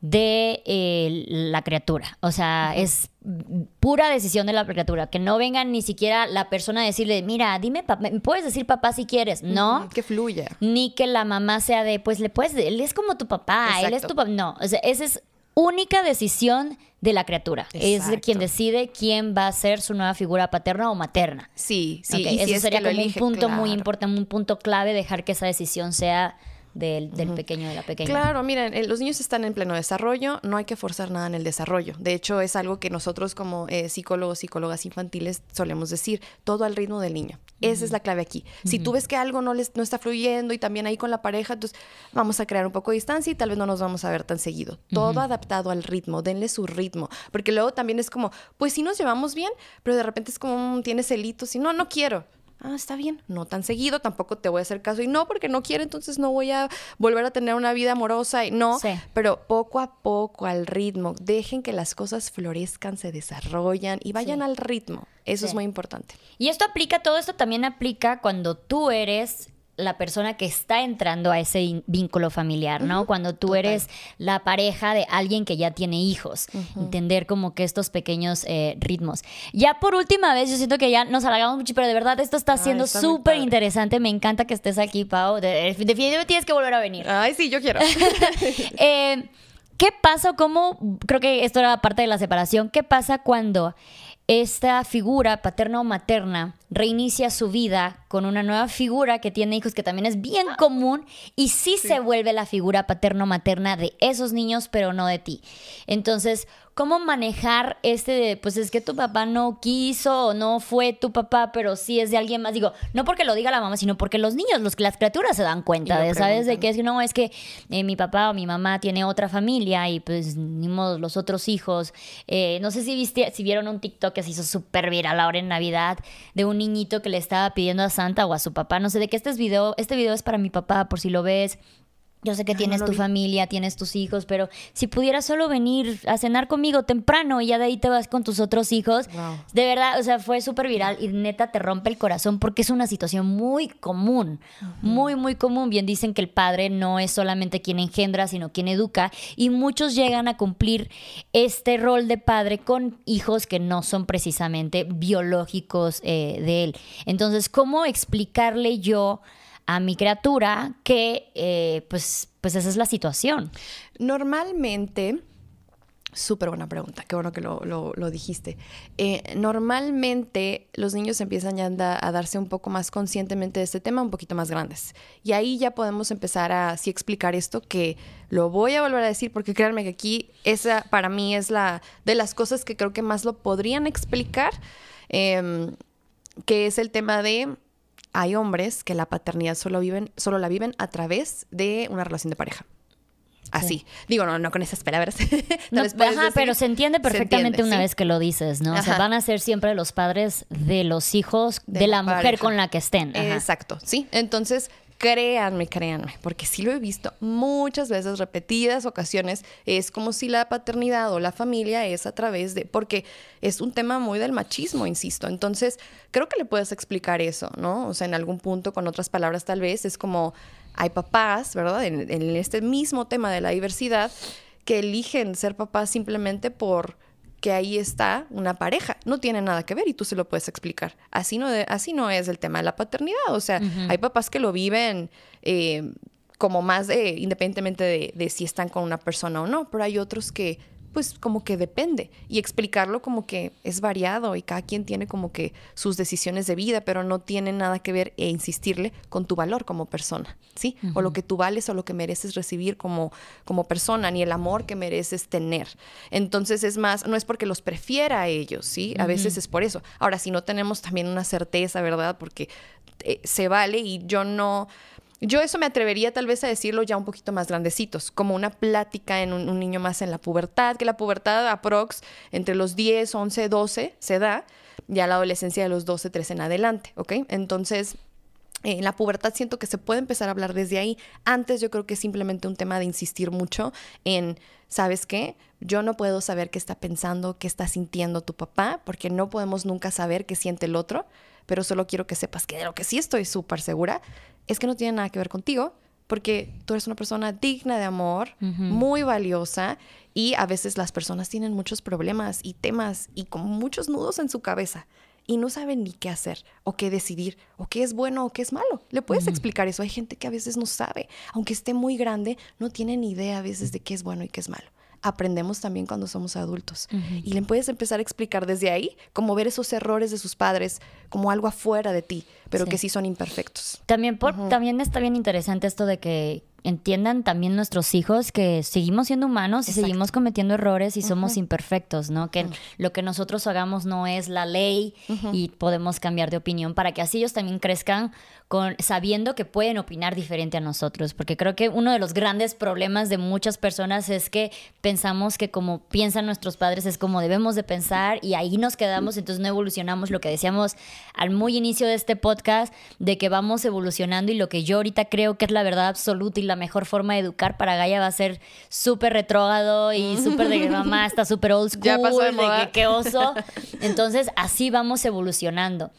de eh, la criatura. O sea, es pura decisión de la criatura. Que no venga ni siquiera la persona a decirle, mira, dime, ¿me puedes decir papá si quieres? No. Que fluya. Ni que la mamá sea de, pues le puedes, él es como tu papá, él es tu papá. No, o sea, esa es única decisión de la criatura. Es quien decide quién va a ser su nueva figura paterna o materna. Sí, sí. eso sería como un punto muy importante, un punto clave, dejar que esa decisión sea del, pequeño de la pequeña. Claro, miren, eh, los niños están en pleno desarrollo, no hay que forzar nada en el desarrollo. De hecho, es algo que nosotros como eh, psicólogos, psicólogas infantiles solemos decir, todo al ritmo del niño. Esa es la clave aquí. Si tú ves que algo no, les, no está fluyendo y también ahí con la pareja, entonces vamos a crear un poco de distancia y tal vez no nos vamos a ver tan seguido. Todo adaptado al ritmo, denle su ritmo. Porque luego también es como, pues sí nos llevamos bien, pero de repente es como, tienes celitos y no, no quiero ah, está bien, no tan seguido, tampoco te voy a hacer caso y no, porque no quiero, entonces no voy a volver a tener una vida amorosa y no, pero poco a poco, al ritmo, dejen que las cosas florezcan, se desarrollan y vayan al ritmo. Eso es muy importante. Y esto aplica, todo esto también aplica cuando tú eres la persona que está entrando a ese vínculo familiar, ¿no? Cuando tú eres la pareja de alguien que ya tiene hijos, entender como que estos pequeños eh, ritmos. Ya por última vez, yo siento que ya nos halagamos mucho, pero de verdad esto está siendo súper interesante. Me encanta que estés aquí, Pau. definitivamente tienes que volver a venir. Ay, sí, yo quiero. (laughs) Eh, ¿Qué pasa? ¿Cómo? Creo que esto era parte de la separación. ¿Qué pasa cuando esta figura paterna o materna reinicia su vida con una nueva figura que tiene hijos, que también es bien común, y sí, sí. se vuelve la figura paterno materna de esos niños, pero no de ti. Entonces, cómo manejar este de, pues es que tu papá no quiso o no fue tu papá, pero sí es de alguien más. Digo, no porque lo diga la mamá, sino porque los niños, los, las criaturas se dan cuenta de, ¿sabes? De que es que no, es que eh, mi papá o mi mamá tiene otra familia y pues ni modo, los otros hijos. Eh, no sé si viste, si vieron un TikTok que se hizo súper viral ahora en Navidad de un niñito que le estaba pidiendo a Santa o a su papá, no sé de qué este es video, este video es para mi papá, por si lo ves yo sé que tienes tu familia, tienes tus hijos, pero si pudieras solo venir a cenar conmigo temprano y ya de ahí te vas con tus otros hijos, de verdad, o sea, fue súper viral y neta te rompe el corazón porque es una situación muy común, muy, muy común. Bien dicen que el padre no es solamente quien engendra, sino quien educa y muchos llegan a cumplir este rol de padre con hijos que no son precisamente biológicos eh, de él. Entonces, ¿cómo explicarle yo? A mi criatura que eh, pues, pues esa es la situación. Normalmente, súper buena pregunta, qué bueno que lo, lo, dijiste. Eh, normalmente los niños empiezan ya a, darse un poco más conscientemente de este tema, un poquito más grandes. Y ahí ya podemos empezar a sí explicar esto que lo voy a volver a decir porque créanme que aquí esa para mí es la de las cosas que creo que más lo podrían explicar, em, que es el tema de hay hombres que la paternidad solo, viven, solo la viven a través de una relación de pareja. Así. Digo, no, no con esas palabras. (laughs) no, ajá, pero se entiende perfectamente una vez que lo dices, ¿no? O sea, van a ser siempre los padres de los hijos de, la, mujer con la que estén. Exacto, sí. Entonces, créanme, créanme, porque sí lo he visto muchas veces, repetidas ocasiones, es como si la paternidad o la familia es a través de, porque es un tema muy del machismo, insisto. Entonces, creo que le puedes explicar eso, ¿no? O sea, en algún punto, con otras palabras tal vez, es como hay papás, ¿verdad? En, en este mismo tema de la diversidad, que eligen ser papás simplemente por que ahí está una pareja. No tiene nada que ver y tú se lo puedes explicar. Así no, así no es el tema de la paternidad. O sea, hay papás que lo viven eh, como más independientemente de, de, si están con una persona o no, pero hay otros que pues como que depende y explicarlo como que es variado y cada quien tiene como que sus decisiones de vida, pero no tiene nada que ver e insistirle con tu valor como persona, ¿sí? O lo que tú vales o lo que mereces recibir como, como persona, ni el amor que mereces tener. Entonces es más, no es porque los prefiera a ellos, ¿sí? A veces es por eso. Ahora, si no tenemos también una certeza, ¿verdad? Porque eh, se vale y yo no yo eso me atrevería tal vez a decirlo ya un poquito más grandecitos, como una plática en un, niño más en la pubertad, que la pubertad aprox entre los 10, 11, 12 se da, ya la adolescencia de los 12, 13 en adelante, ¿ok? Entonces, en la pubertad siento que se puede empezar a hablar desde ahí. Antes yo creo que es simplemente un tema de insistir mucho en, ¿sabes qué? Yo no puedo saber qué está pensando, qué está sintiendo tu papá, porque no podemos nunca saber qué siente el otro, pero solo quiero que sepas que de lo que sí estoy súper segura es que no tiene nada que ver contigo, porque tú eres una persona digna de amor, muy valiosa, y a veces las personas tienen muchos problemas y temas y con muchos nudos en su cabeza y no saben ni qué hacer o qué decidir o qué es bueno o qué es malo. Le puedes explicar eso. Hay gente que a veces no sabe, aunque esté muy grande, no tiene ni idea a veces de qué es bueno y qué es malo aprendemos también cuando somos adultos. Y le puedes empezar a explicar desde ahí, como ver esos errores de sus padres como algo afuera de ti, pero que sí son imperfectos. También, por, también está bien interesante esto de que entiendan también nuestros hijos que seguimos siendo humanos y seguimos cometiendo errores y somos imperfectos, ¿no? Que lo que nosotros hagamos no es la ley y podemos cambiar de opinión para que así ellos también crezcan con, sabiendo que pueden opinar diferente a nosotros, porque creo que uno de los grandes problemas de muchas personas es que pensamos que como piensan nuestros padres es como debemos de pensar y ahí nos quedamos, entonces no evolucionamos lo que decíamos al muy inicio de este podcast, de que vamos evolucionando y lo que yo ahorita creo que es la verdad absoluta y la mejor forma de educar para Gaia va a ser súper retrógrado y súper de que mamá está súper old school, (laughs) ya pasó de, que qué oso. (laughs) Entonces así vamos evolucionando.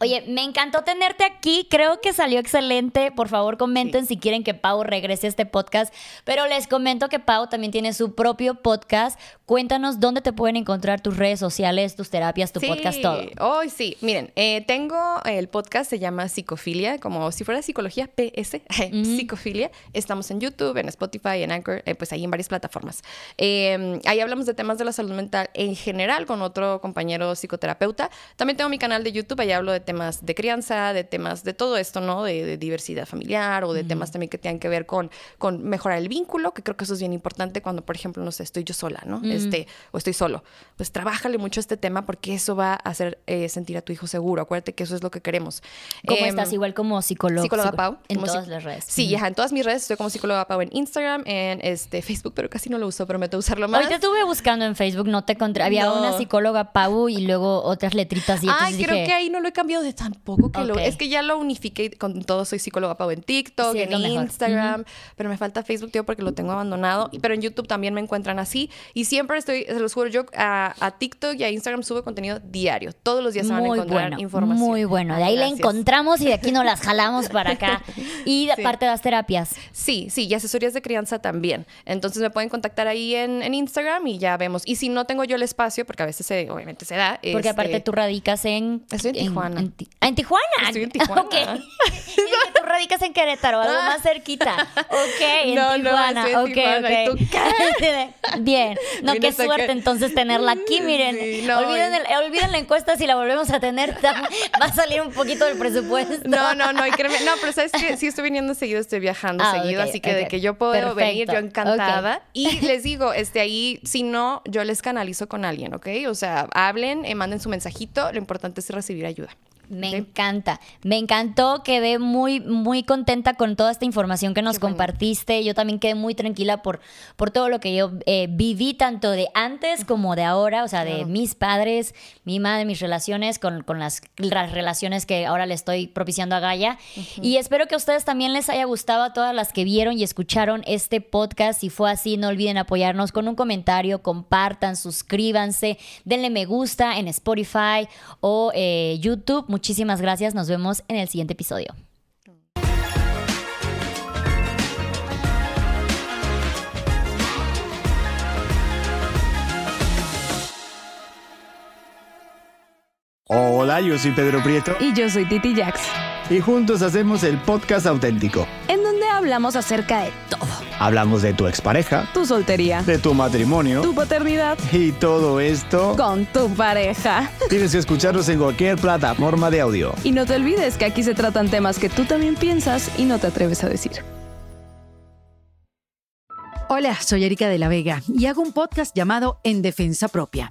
Oye, me encantó tenerte aquí. Creo que salió excelente. Por favor, comenten si quieren que Pau regrese a este podcast. Pero les comento que Pau también tiene su propio podcast. Cuéntanos dónde te pueden encontrar tus redes sociales, tus terapias, tu podcast, todo. Hoy sí. Miren, eh, tengo el podcast, se llama Psicofilia, como si fuera psicología PS, (laughs) Psicofilia. Estamos en YouTube, en Spotify, en Anchor, eh, pues ahí en varias plataformas. Em, ahí hablamos de temas de la salud mental en general con otro compañero psicoterapeuta. También tengo mi canal de YouTube, ahí hablo de temas de crianza, de temas de todo esto, ¿no? De, diversidad familiar o de temas también que tengan que ver con, con mejorar el vínculo, que creo que eso es bien importante cuando, por ejemplo, no sé, estoy yo sola, ¿no? Este, o estoy solo. Pues trabájale mucho este tema porque eso va a hacer eh, sentir a tu hijo seguro. Acuérdate que eso es lo que queremos. ¿Cómo em, estás? Igual como psicólogo. Psicóloga Pau. En todas las redes. Sí, en todas mis redes estoy como psicóloga Pau en Instagram, en este, Facebook, pero casi no lo uso, prometo usarlo más. Hoy te estuve buscando en Facebook, no te encontré. Había una psicóloga Pau y luego otras letritas y Ay, creo que ahí no lo he cambiado de tampoco que lo... Es que ya lo unifiqué con todo. Soy psicóloga Pau en TikTok, en Instagram, pero me falta Facebook, tío, porque lo tengo abandonado. Pero en YouTube también me encuentran así. Y siempre estoy, se los juro, yo a, TikTok y a Instagram subo contenido diario. Todos los días se van a encontrar información. Muy bueno. De ahí la encontramos y de aquí nos las jalamos para acá. (laughs) Y de parte de las terapias. Sí, sí, y asesorías de crianza también. Entonces me pueden contactar ahí en, Instagram y ya vemos. Y si no tengo yo el espacio, porque a veces se, obviamente se da. Porque aparte este, tú radicas en... Estoy en Tijuana. En, ¿En, Tijuana? Estoy en (laughs) Tijuana. Ok. tú radicas en Querétaro, algo más cerquita. Ok, en no, Tijuana. No, estoy en okay, (laughs) Bien. No, qué suerte entonces tenerla aquí, miren. olviden, olviden, la encuesta si la volvemos a tener. (laughs) Va a salir un poquito del presupuesto. No, no, no. no, pero sabes que sí estoy viniendo seguido, estoy viajando ah, seguido, así que de que yo puedo venir, yo encantada. Y les digo, este ahí, si no, yo les canalizo con alguien, ¿ok? O sea, hablen, eh, manden su mensajito, lo importante es recibir ayuda. Me encanta. Me encantó, quedé muy, muy contenta con toda esta información que nos compartiste. Yo también quedé muy tranquila por, por todo lo que yo eh, viví, tanto de antes como de ahora, o sea, de mis padres, mi madre, mis relaciones, con, las, relaciones que ahora le estoy propiciando a Gaia. Y espero que a ustedes también les haya gustado a todas las que vieron y escucharon este podcast. Si fue así, no olviden apoyarnos con un comentario, compartan, suscríbanse, denle me gusta en Spotify o eh, YouTube Muchísimas gracias, nos vemos en el siguiente episodio. Hola, yo soy Pedro Prieto. Y yo soy Titi Jax. Y juntos hacemos el podcast auténtico. En hablamos acerca de todo. Hablamos de tu expareja. Tu soltería. De tu matrimonio. Tu paternidad. Y todo esto. Con tu pareja. Tienes que escucharnos en cualquier plataforma de audio. Y no te olvides que aquí se tratan temas que tú también piensas y no te atreves a decir. Hola, soy Erika de la Vega y hago un podcast llamado En Defensa Propia